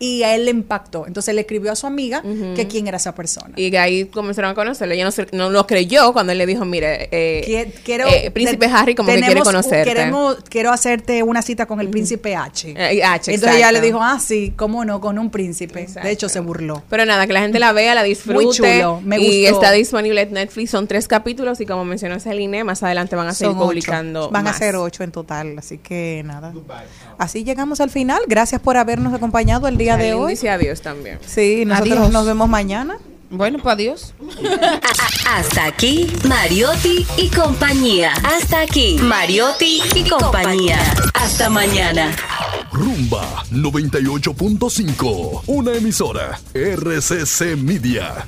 y a él le impactó. Entonces le escribió a su amiga que quién era esa persona. Y de ahí comenzaron a conocerlo. Ella no, se- no lo creyó cuando él le dijo, mire, eh, Qui- quiero eh, Príncipe Harry como que quiere tenemos- conocerte. Queremos, quiero hacerte una cita con el príncipe H. Eh, H, Entonces ella le dijo, ah, sí, cómo no, con un príncipe. De hecho, se burló. Pero nada, que la gente la vea, la disfrute. Muy chulo, me Y gustó. está disponible en Netflix. Son tres capítulos y como mencionó Celine, más adelante van a seguir Son ocho. publicando Van más. a ser ocho en total, así que nada. Así llegamos al final. Gracias por habernos acompañado el día de Celine hoy. dice adiós también. Sí, nosotros Adiós. nos vemos mañana. Bueno, pues adiós. Hasta aquí, Mariotti y compañía. Hasta aquí, Mariotti y compañía. Hasta mañana. Rumba 98.5, una emisora RCC Media.